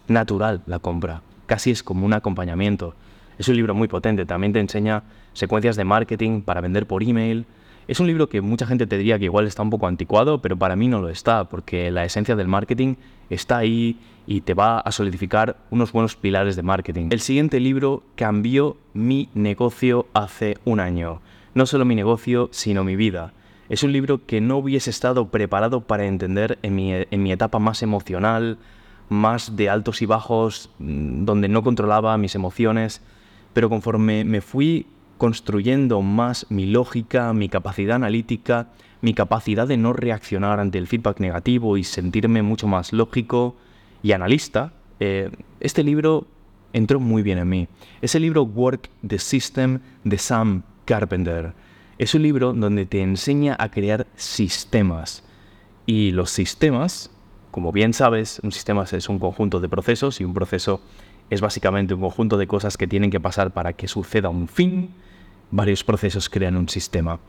natural la compra, casi es como un acompañamiento. Es un libro muy potente, también te enseña secuencias de marketing para vender por email. Es un libro que mucha gente te diría que igual está un poco anticuado, pero para mí no lo está, porque la esencia del marketing está ahí y te va a solidificar unos buenos pilares de marketing. El siguiente libro cambió mi negocio hace un año. No solo mi negocio, sino mi vida. Es un libro que no hubiese estado preparado para entender en mi, etapa más emocional, más de altos y bajos, mm, donde no controlaba mis emociones, pero conforme me fui construyendo más mi lógica, mi capacidad analítica, mi capacidad de no reaccionar ante el feedback negativo y sentirme mucho más lógico y analista, eh, este libro entró muy bien en mí. Es el libro Work the System de Sam Carpenter. Es un libro donde te enseña a crear sistemas. Y los sistemas, como bien sabes, un sistema es un conjunto de procesos y un proceso es básicamente un conjunto de cosas que tienen que pasar para que suceda un fin. Varios procesos crean un sistema.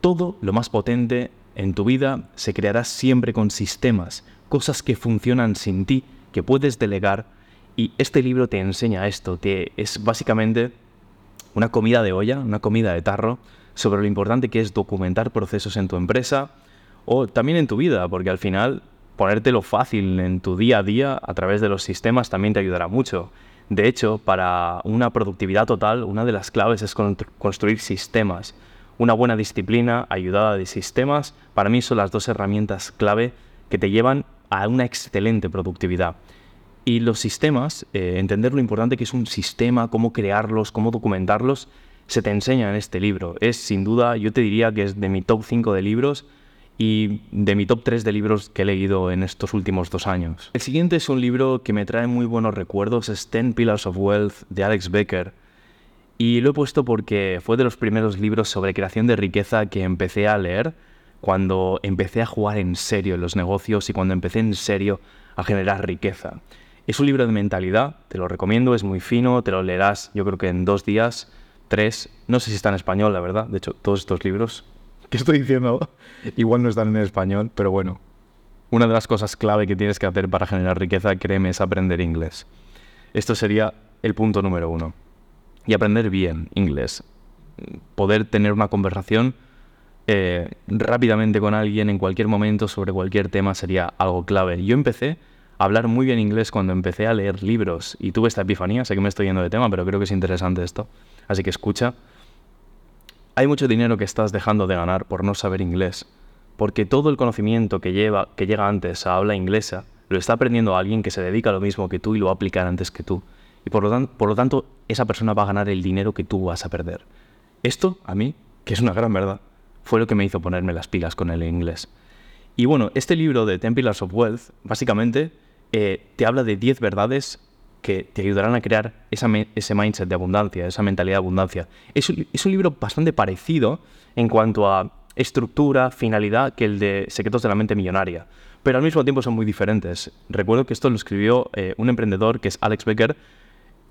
Todo lo más potente en tu vida se creará siempre con sistemas, cosas que funcionan sin ti, que puedes delegar. Y este libro te enseña esto, que es básicamente una comida de olla, una comida de tarro, sobre lo importante que es documentar procesos en tu empresa o también en tu vida, porque al final ponértelo fácil en tu día a día a través de los sistemas también te ayudará mucho. De hecho, para una productividad total, una de las claves es construir sistemas. Una buena disciplina ayudada de sistemas, para mí son las dos herramientas clave que te llevan a una excelente productividad. Y los sistemas, eh, entender lo importante que es un sistema, cómo crearlos, cómo documentarlos, se te enseña en este libro. Es sin duda, yo te diría que es de mi top 5 de libros y de mi top 3 de libros que he leído en estos últimos dos años. El siguiente es un libro que me trae muy buenos recuerdos, es Ten Pillars of Wealth de Alex Becker. Y lo he puesto porque fue de los primeros libros sobre creación de riqueza que empecé a leer cuando empecé a jugar en serio en los negocios y cuando empecé en serio a generar riqueza. Es un libro de mentalidad, te lo recomiendo, es muy fino, te lo leerás yo creo que en dos días, tres, no sé si está en español, la verdad, de hecho todos estos libros que estoy diciendo igual no están en español, pero bueno, una de las cosas clave que tienes que hacer para generar riqueza, créeme, es aprender inglés. Esto sería el punto número uno. Y aprender bien inglés. Poder tener una conversación eh, rápidamente con alguien en cualquier momento sobre cualquier tema sería algo clave. Yo empecé a hablar muy bien inglés cuando empecé a leer libros y tuve esta epifanía. Sé que me estoy yendo de tema, pero creo que es interesante esto. Así que escucha. Hay mucho dinero que estás dejando de ganar por no saber inglés, porque todo el conocimiento que, lleva, que llega antes a habla inglesa lo está aprendiendo alguien que se dedica a lo mismo que tú y lo va a antes que tú. Y por lo, por lo tanto, esa persona va a ganar el dinero que tú vas a perder. Esto, a mí, que es una gran verdad, fue lo que me hizo ponerme las pilas con el inglés. Y bueno, este libro de Ten Pillars of Wealth, básicamente, eh, te habla de 10 verdades que te ayudarán a crear ese mindset de abundancia, esa mentalidad de abundancia. Es es un libro bastante parecido en cuanto a estructura, finalidad que el de Secretos de la Mente Millonaria pero al mismo tiempo son muy diferentes. Recuerdo que esto lo escribió eh, un emprendedor que es Alex Becker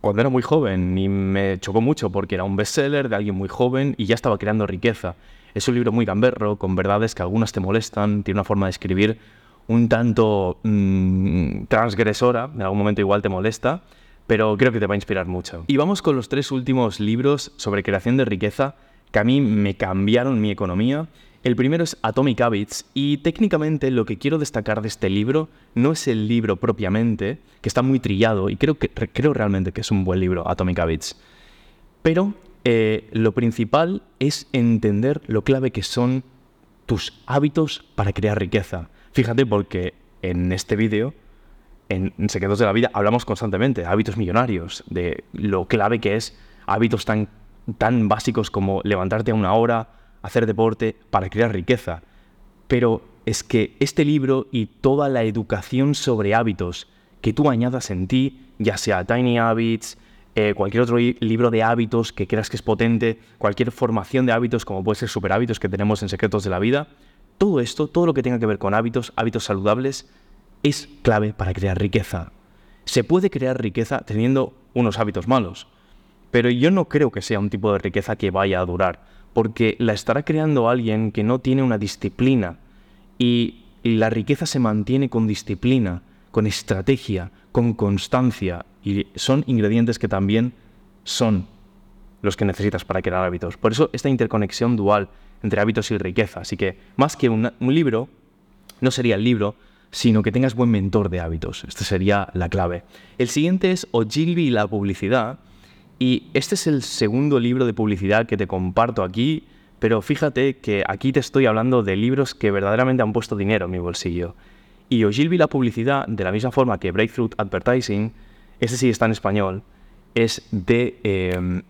cuando era muy joven y me chocó mucho porque era un bestseller de alguien muy joven y ya estaba creando riqueza. Es un libro muy gamberro, con verdades que algunas te molestan, tiene una forma de escribir un tanto mm, transgresora, en algún momento igual te molesta, pero creo que te va a inspirar mucho. Y vamos con los tres últimos libros sobre creación de riqueza que a mí me cambiaron mi economía el primero es Atomic Habits y técnicamente lo que quiero destacar de este libro no es el libro propiamente, que está muy trillado y creo, que, creo realmente que es un buen libro, Atomic Habits. Pero eh, lo principal es entender lo clave que son tus hábitos para crear riqueza. Fíjate porque en este vídeo, en Secretos de la Vida, hablamos constantemente de hábitos millonarios, de lo clave que es hábitos tan, tan básicos como levantarte a una hora, hacer deporte, para crear riqueza. Pero es que este libro y toda la educación sobre hábitos que tú añadas en ti, ya sea Tiny Habits, eh, cualquier otro libro de hábitos que creas que es potente, cualquier formación de hábitos como puede ser super hábitos que tenemos en Secretos de la Vida, todo esto, todo lo que tenga que ver con hábitos, hábitos saludables, es clave para crear riqueza. Se puede crear riqueza teniendo unos hábitos malos, pero yo no creo que sea un tipo de riqueza que vaya a durar porque la estará creando alguien que no tiene una disciplina y la riqueza se mantiene con disciplina, con estrategia, con constancia y son ingredientes que también son los que necesitas para crear hábitos. Por eso esta interconexión dual entre hábitos y riqueza. Así que más que un libro, no sería el libro, sino que tengas buen mentor de hábitos. Esta sería la clave. El siguiente es Ogilvy y la publicidad. Y este es el segundo libro de publicidad que te comparto aquí, pero fíjate que aquí te estoy hablando de libros que verdaderamente han puesto dinero en mi bolsillo. Y Ogilvy la publicidad, de la misma forma que Breakthrough Advertising, este sí está en español, es de, eh,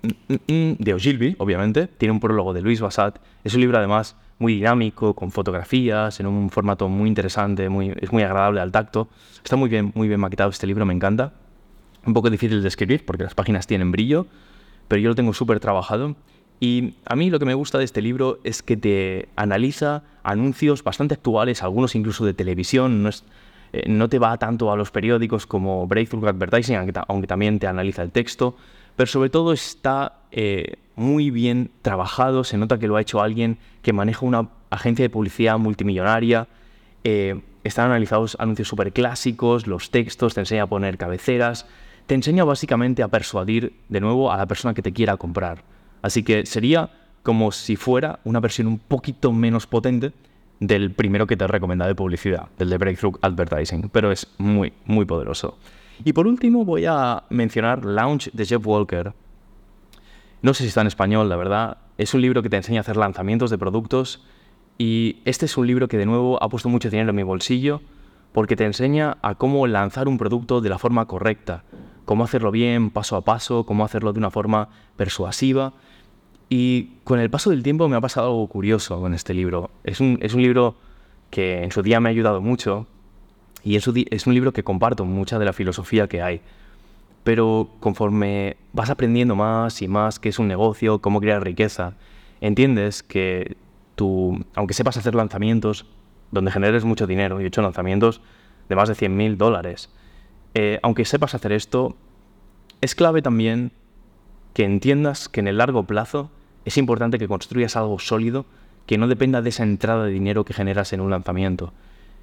de Ogilvy, obviamente, tiene un prólogo de Luis Bassat, es un libro además muy dinámico, con fotografías, en un formato muy interesante, muy, es muy agradable al tacto, está muy bien, muy bien maquetado este libro, me encanta. Un poco difícil de escribir porque las páginas tienen brillo, pero yo lo tengo súper trabajado. Y a mí lo que me gusta de este libro es que te analiza anuncios bastante actuales, algunos incluso de televisión, eh, no te va tanto a los periódicos como Breakthrough Advertising, aunque, también te analiza el texto, pero sobre todo está eh, muy bien trabajado, se nota que lo ha hecho alguien que maneja una agencia de publicidad multimillonaria, eh, están analizados anuncios súper clásicos, los textos, te enseña a poner cabeceras, te enseña básicamente a persuadir de nuevo a la persona que te quiera comprar. Así que sería como si fuera una versión un poquito menos potente del primero que te recomienda de publicidad, del de Breakthrough Advertising, pero es muy, muy poderoso. Y por último voy a mencionar Launch de Jeff Walker. No sé si está en español, la verdad. Es un libro que te enseña a hacer lanzamientos de productos y este es un libro que de nuevo ha puesto mucho dinero en mi bolsillo porque te enseña a cómo lanzar un producto de la forma correcta, cómo hacerlo bien, paso a paso, cómo hacerlo de una forma persuasiva. Y con el paso del tiempo me ha pasado algo curioso con este libro. Es un, es un libro que en su día me ha ayudado mucho y es un, es un libro que comparto mucha de la filosofía que hay. Pero conforme vas aprendiendo más y más qué es un negocio, cómo crear riqueza, entiendes que tu, aunque sepas hacer lanzamientos donde generes mucho dinero, y he hecho lanzamientos de más de 100.000 dólares, eh, aunque sepas hacer esto, es clave también que entiendas que en el largo plazo es importante que construyas algo sólido que no dependa de esa entrada de dinero que generas en un lanzamiento.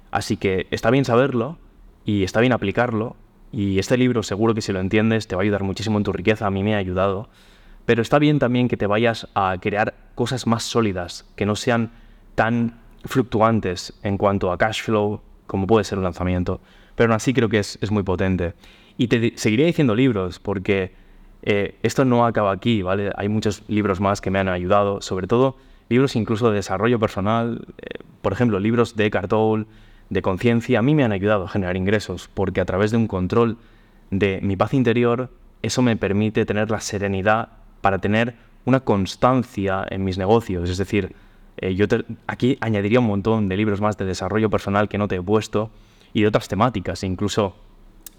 Así que está bien saberlo y está bien aplicarlo. Y este libro seguro que si lo entiendes te va a ayudar muchísimo en tu riqueza, a mí me ha ayudado. Pero está bien también que te vayas a crear cosas más sólidas, que no sean tan fluctuantes en cuanto a cash flow como puede ser un lanzamiento. Pero aún así creo que es, muy potente. Y te seguiré diciendo libros porque eh, esto no acaba aquí, ¿vale? Hay muchos libros más que me han ayudado, sobre todo libros incluso de desarrollo personal, eh, por ejemplo, libros de Eckhart Tolle, de conciencia, a mí me han ayudado a generar ingresos, porque a través de un control de mi paz interior, eso me permite tener la serenidad para tener una constancia en mis negocios. Es decir, eh, yo aquí añadiría un montón de libros más de desarrollo personal que no te he puesto y de otras temáticas, incluso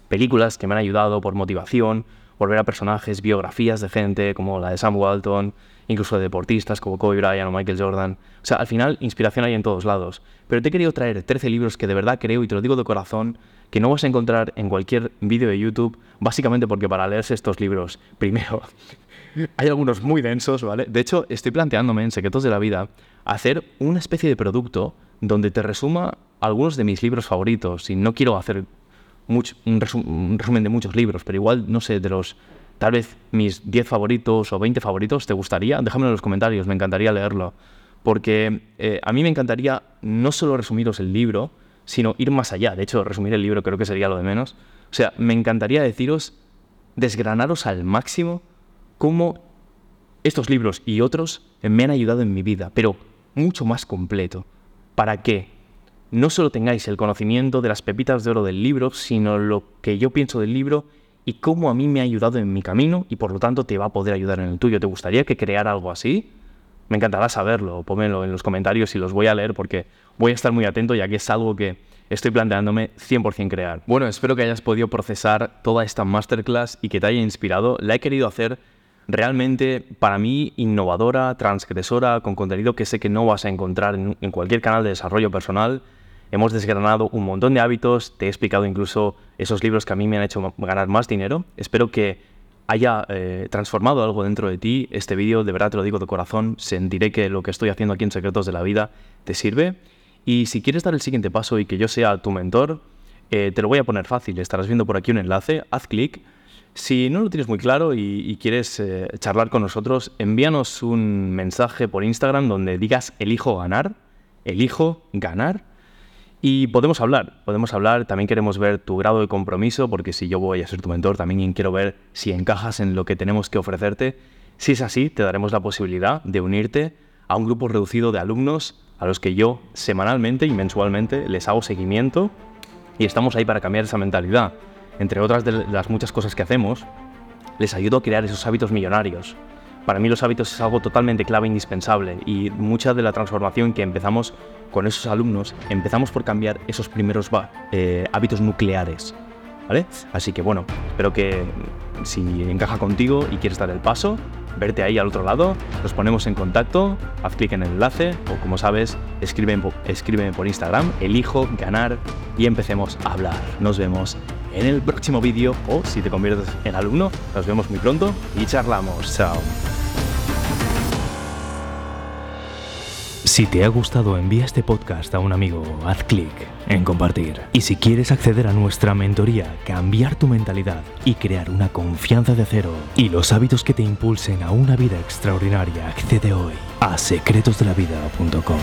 películas que me han ayudado por motivación, por ver a personajes, biografías de gente como la de Sam Walton, incluso de deportistas como Kobe Bryant o Michael Jordan. O sea, al final inspiración hay en todos lados. Pero te he querido traer 13 libros que de verdad creo, y te lo digo de corazón, que no vas a encontrar en cualquier vídeo de YouTube, básicamente porque para leerse estos libros, primero, hay algunos muy densos, ¿vale? De hecho, estoy planteándome en Secretos de la Vida hacer una especie de producto donde te resuma algunos de mis libros favoritos. Y no quiero hacer un, resumen de muchos libros, pero igual, no sé, de los tal vez mis 10 favoritos o 20 favoritos, ¿te gustaría? Déjamelo en los comentarios, me encantaría leerlo. Porque eh, a mí me encantaría no solo resumiros el libro, sino ir más allá. De hecho, resumir el libro creo que sería lo de menos. O sea, me encantaría deciros, desgranaros al máximo cómo estos libros y otros me han ayudado en mi vida, pero mucho más completo. ¿Para qué? No solo tengáis el conocimiento de las pepitas de oro del libro, sino lo que yo pienso del libro y cómo a mí me ha ayudado en mi camino y por lo tanto te va a poder ayudar en el tuyo. ¿Te gustaría que creara algo así? Me encantará saberlo, pónmelo en los comentarios y los voy a leer porque voy a estar muy atento ya que es algo que estoy planteándome 100% crear. Bueno, espero que hayas podido procesar toda esta masterclass y que te haya inspirado. La he querido hacer realmente para mí innovadora, transgresora, con contenido que sé que no vas a encontrar en, en cualquier canal de desarrollo personal Hemos desgranado un montón de hábitos, te he explicado incluso esos libros que a mí me han hecho ganar más dinero. Espero que haya eh, transformado algo dentro de ti. Este vídeo, de verdad te lo digo de corazón, sentiré que lo que estoy haciendo aquí en Secretos de la Vida te sirve. Y si quieres dar el siguiente paso y que yo sea tu mentor, eh, te lo voy a poner fácil. Estarás viendo por aquí un enlace, haz clic. Si no lo tienes muy claro y, quieres eh, charlar con nosotros, envíanos un mensaje por Instagram donde digas elijo ganar, elijo ganar y podemos hablar, podemos hablar, también queremos ver tu grado de compromiso, porque si yo voy a ser tu mentor, también quiero ver si encajas en lo que tenemos que ofrecerte. Si es así, te daremos la posibilidad de unirte a un grupo reducido de alumnos a los que yo semanalmente y mensualmente les hago seguimiento y estamos ahí para cambiar esa mentalidad. Entre otras de las muchas cosas que hacemos, les ayudo a crear esos hábitos millonarios. Para mí los hábitos es algo totalmente clave, e indispensable y mucha de la transformación que empezamos con esos alumnos, empezamos por cambiar esos primeros eh, hábitos nucleares. ¿Vale? Así que bueno, espero que si encaja contigo y quieres dar el paso, verte ahí al otro lado, nos ponemos en contacto, haz clic en el enlace o como sabes, escríbeme, escríbeme por Instagram, elijo ganar y empecemos a hablar. Nos vemos en el próximo vídeo o si te conviertes en alumno, nos vemos muy pronto y charlamos. Chao. Si te ha gustado, envía este podcast a un amigo, haz clic en compartir. Y si quieres acceder a nuestra mentoría, cambiar tu mentalidad y crear una confianza de cero y los hábitos que te impulsen a una vida extraordinaria, accede hoy a secretosdelavida.com.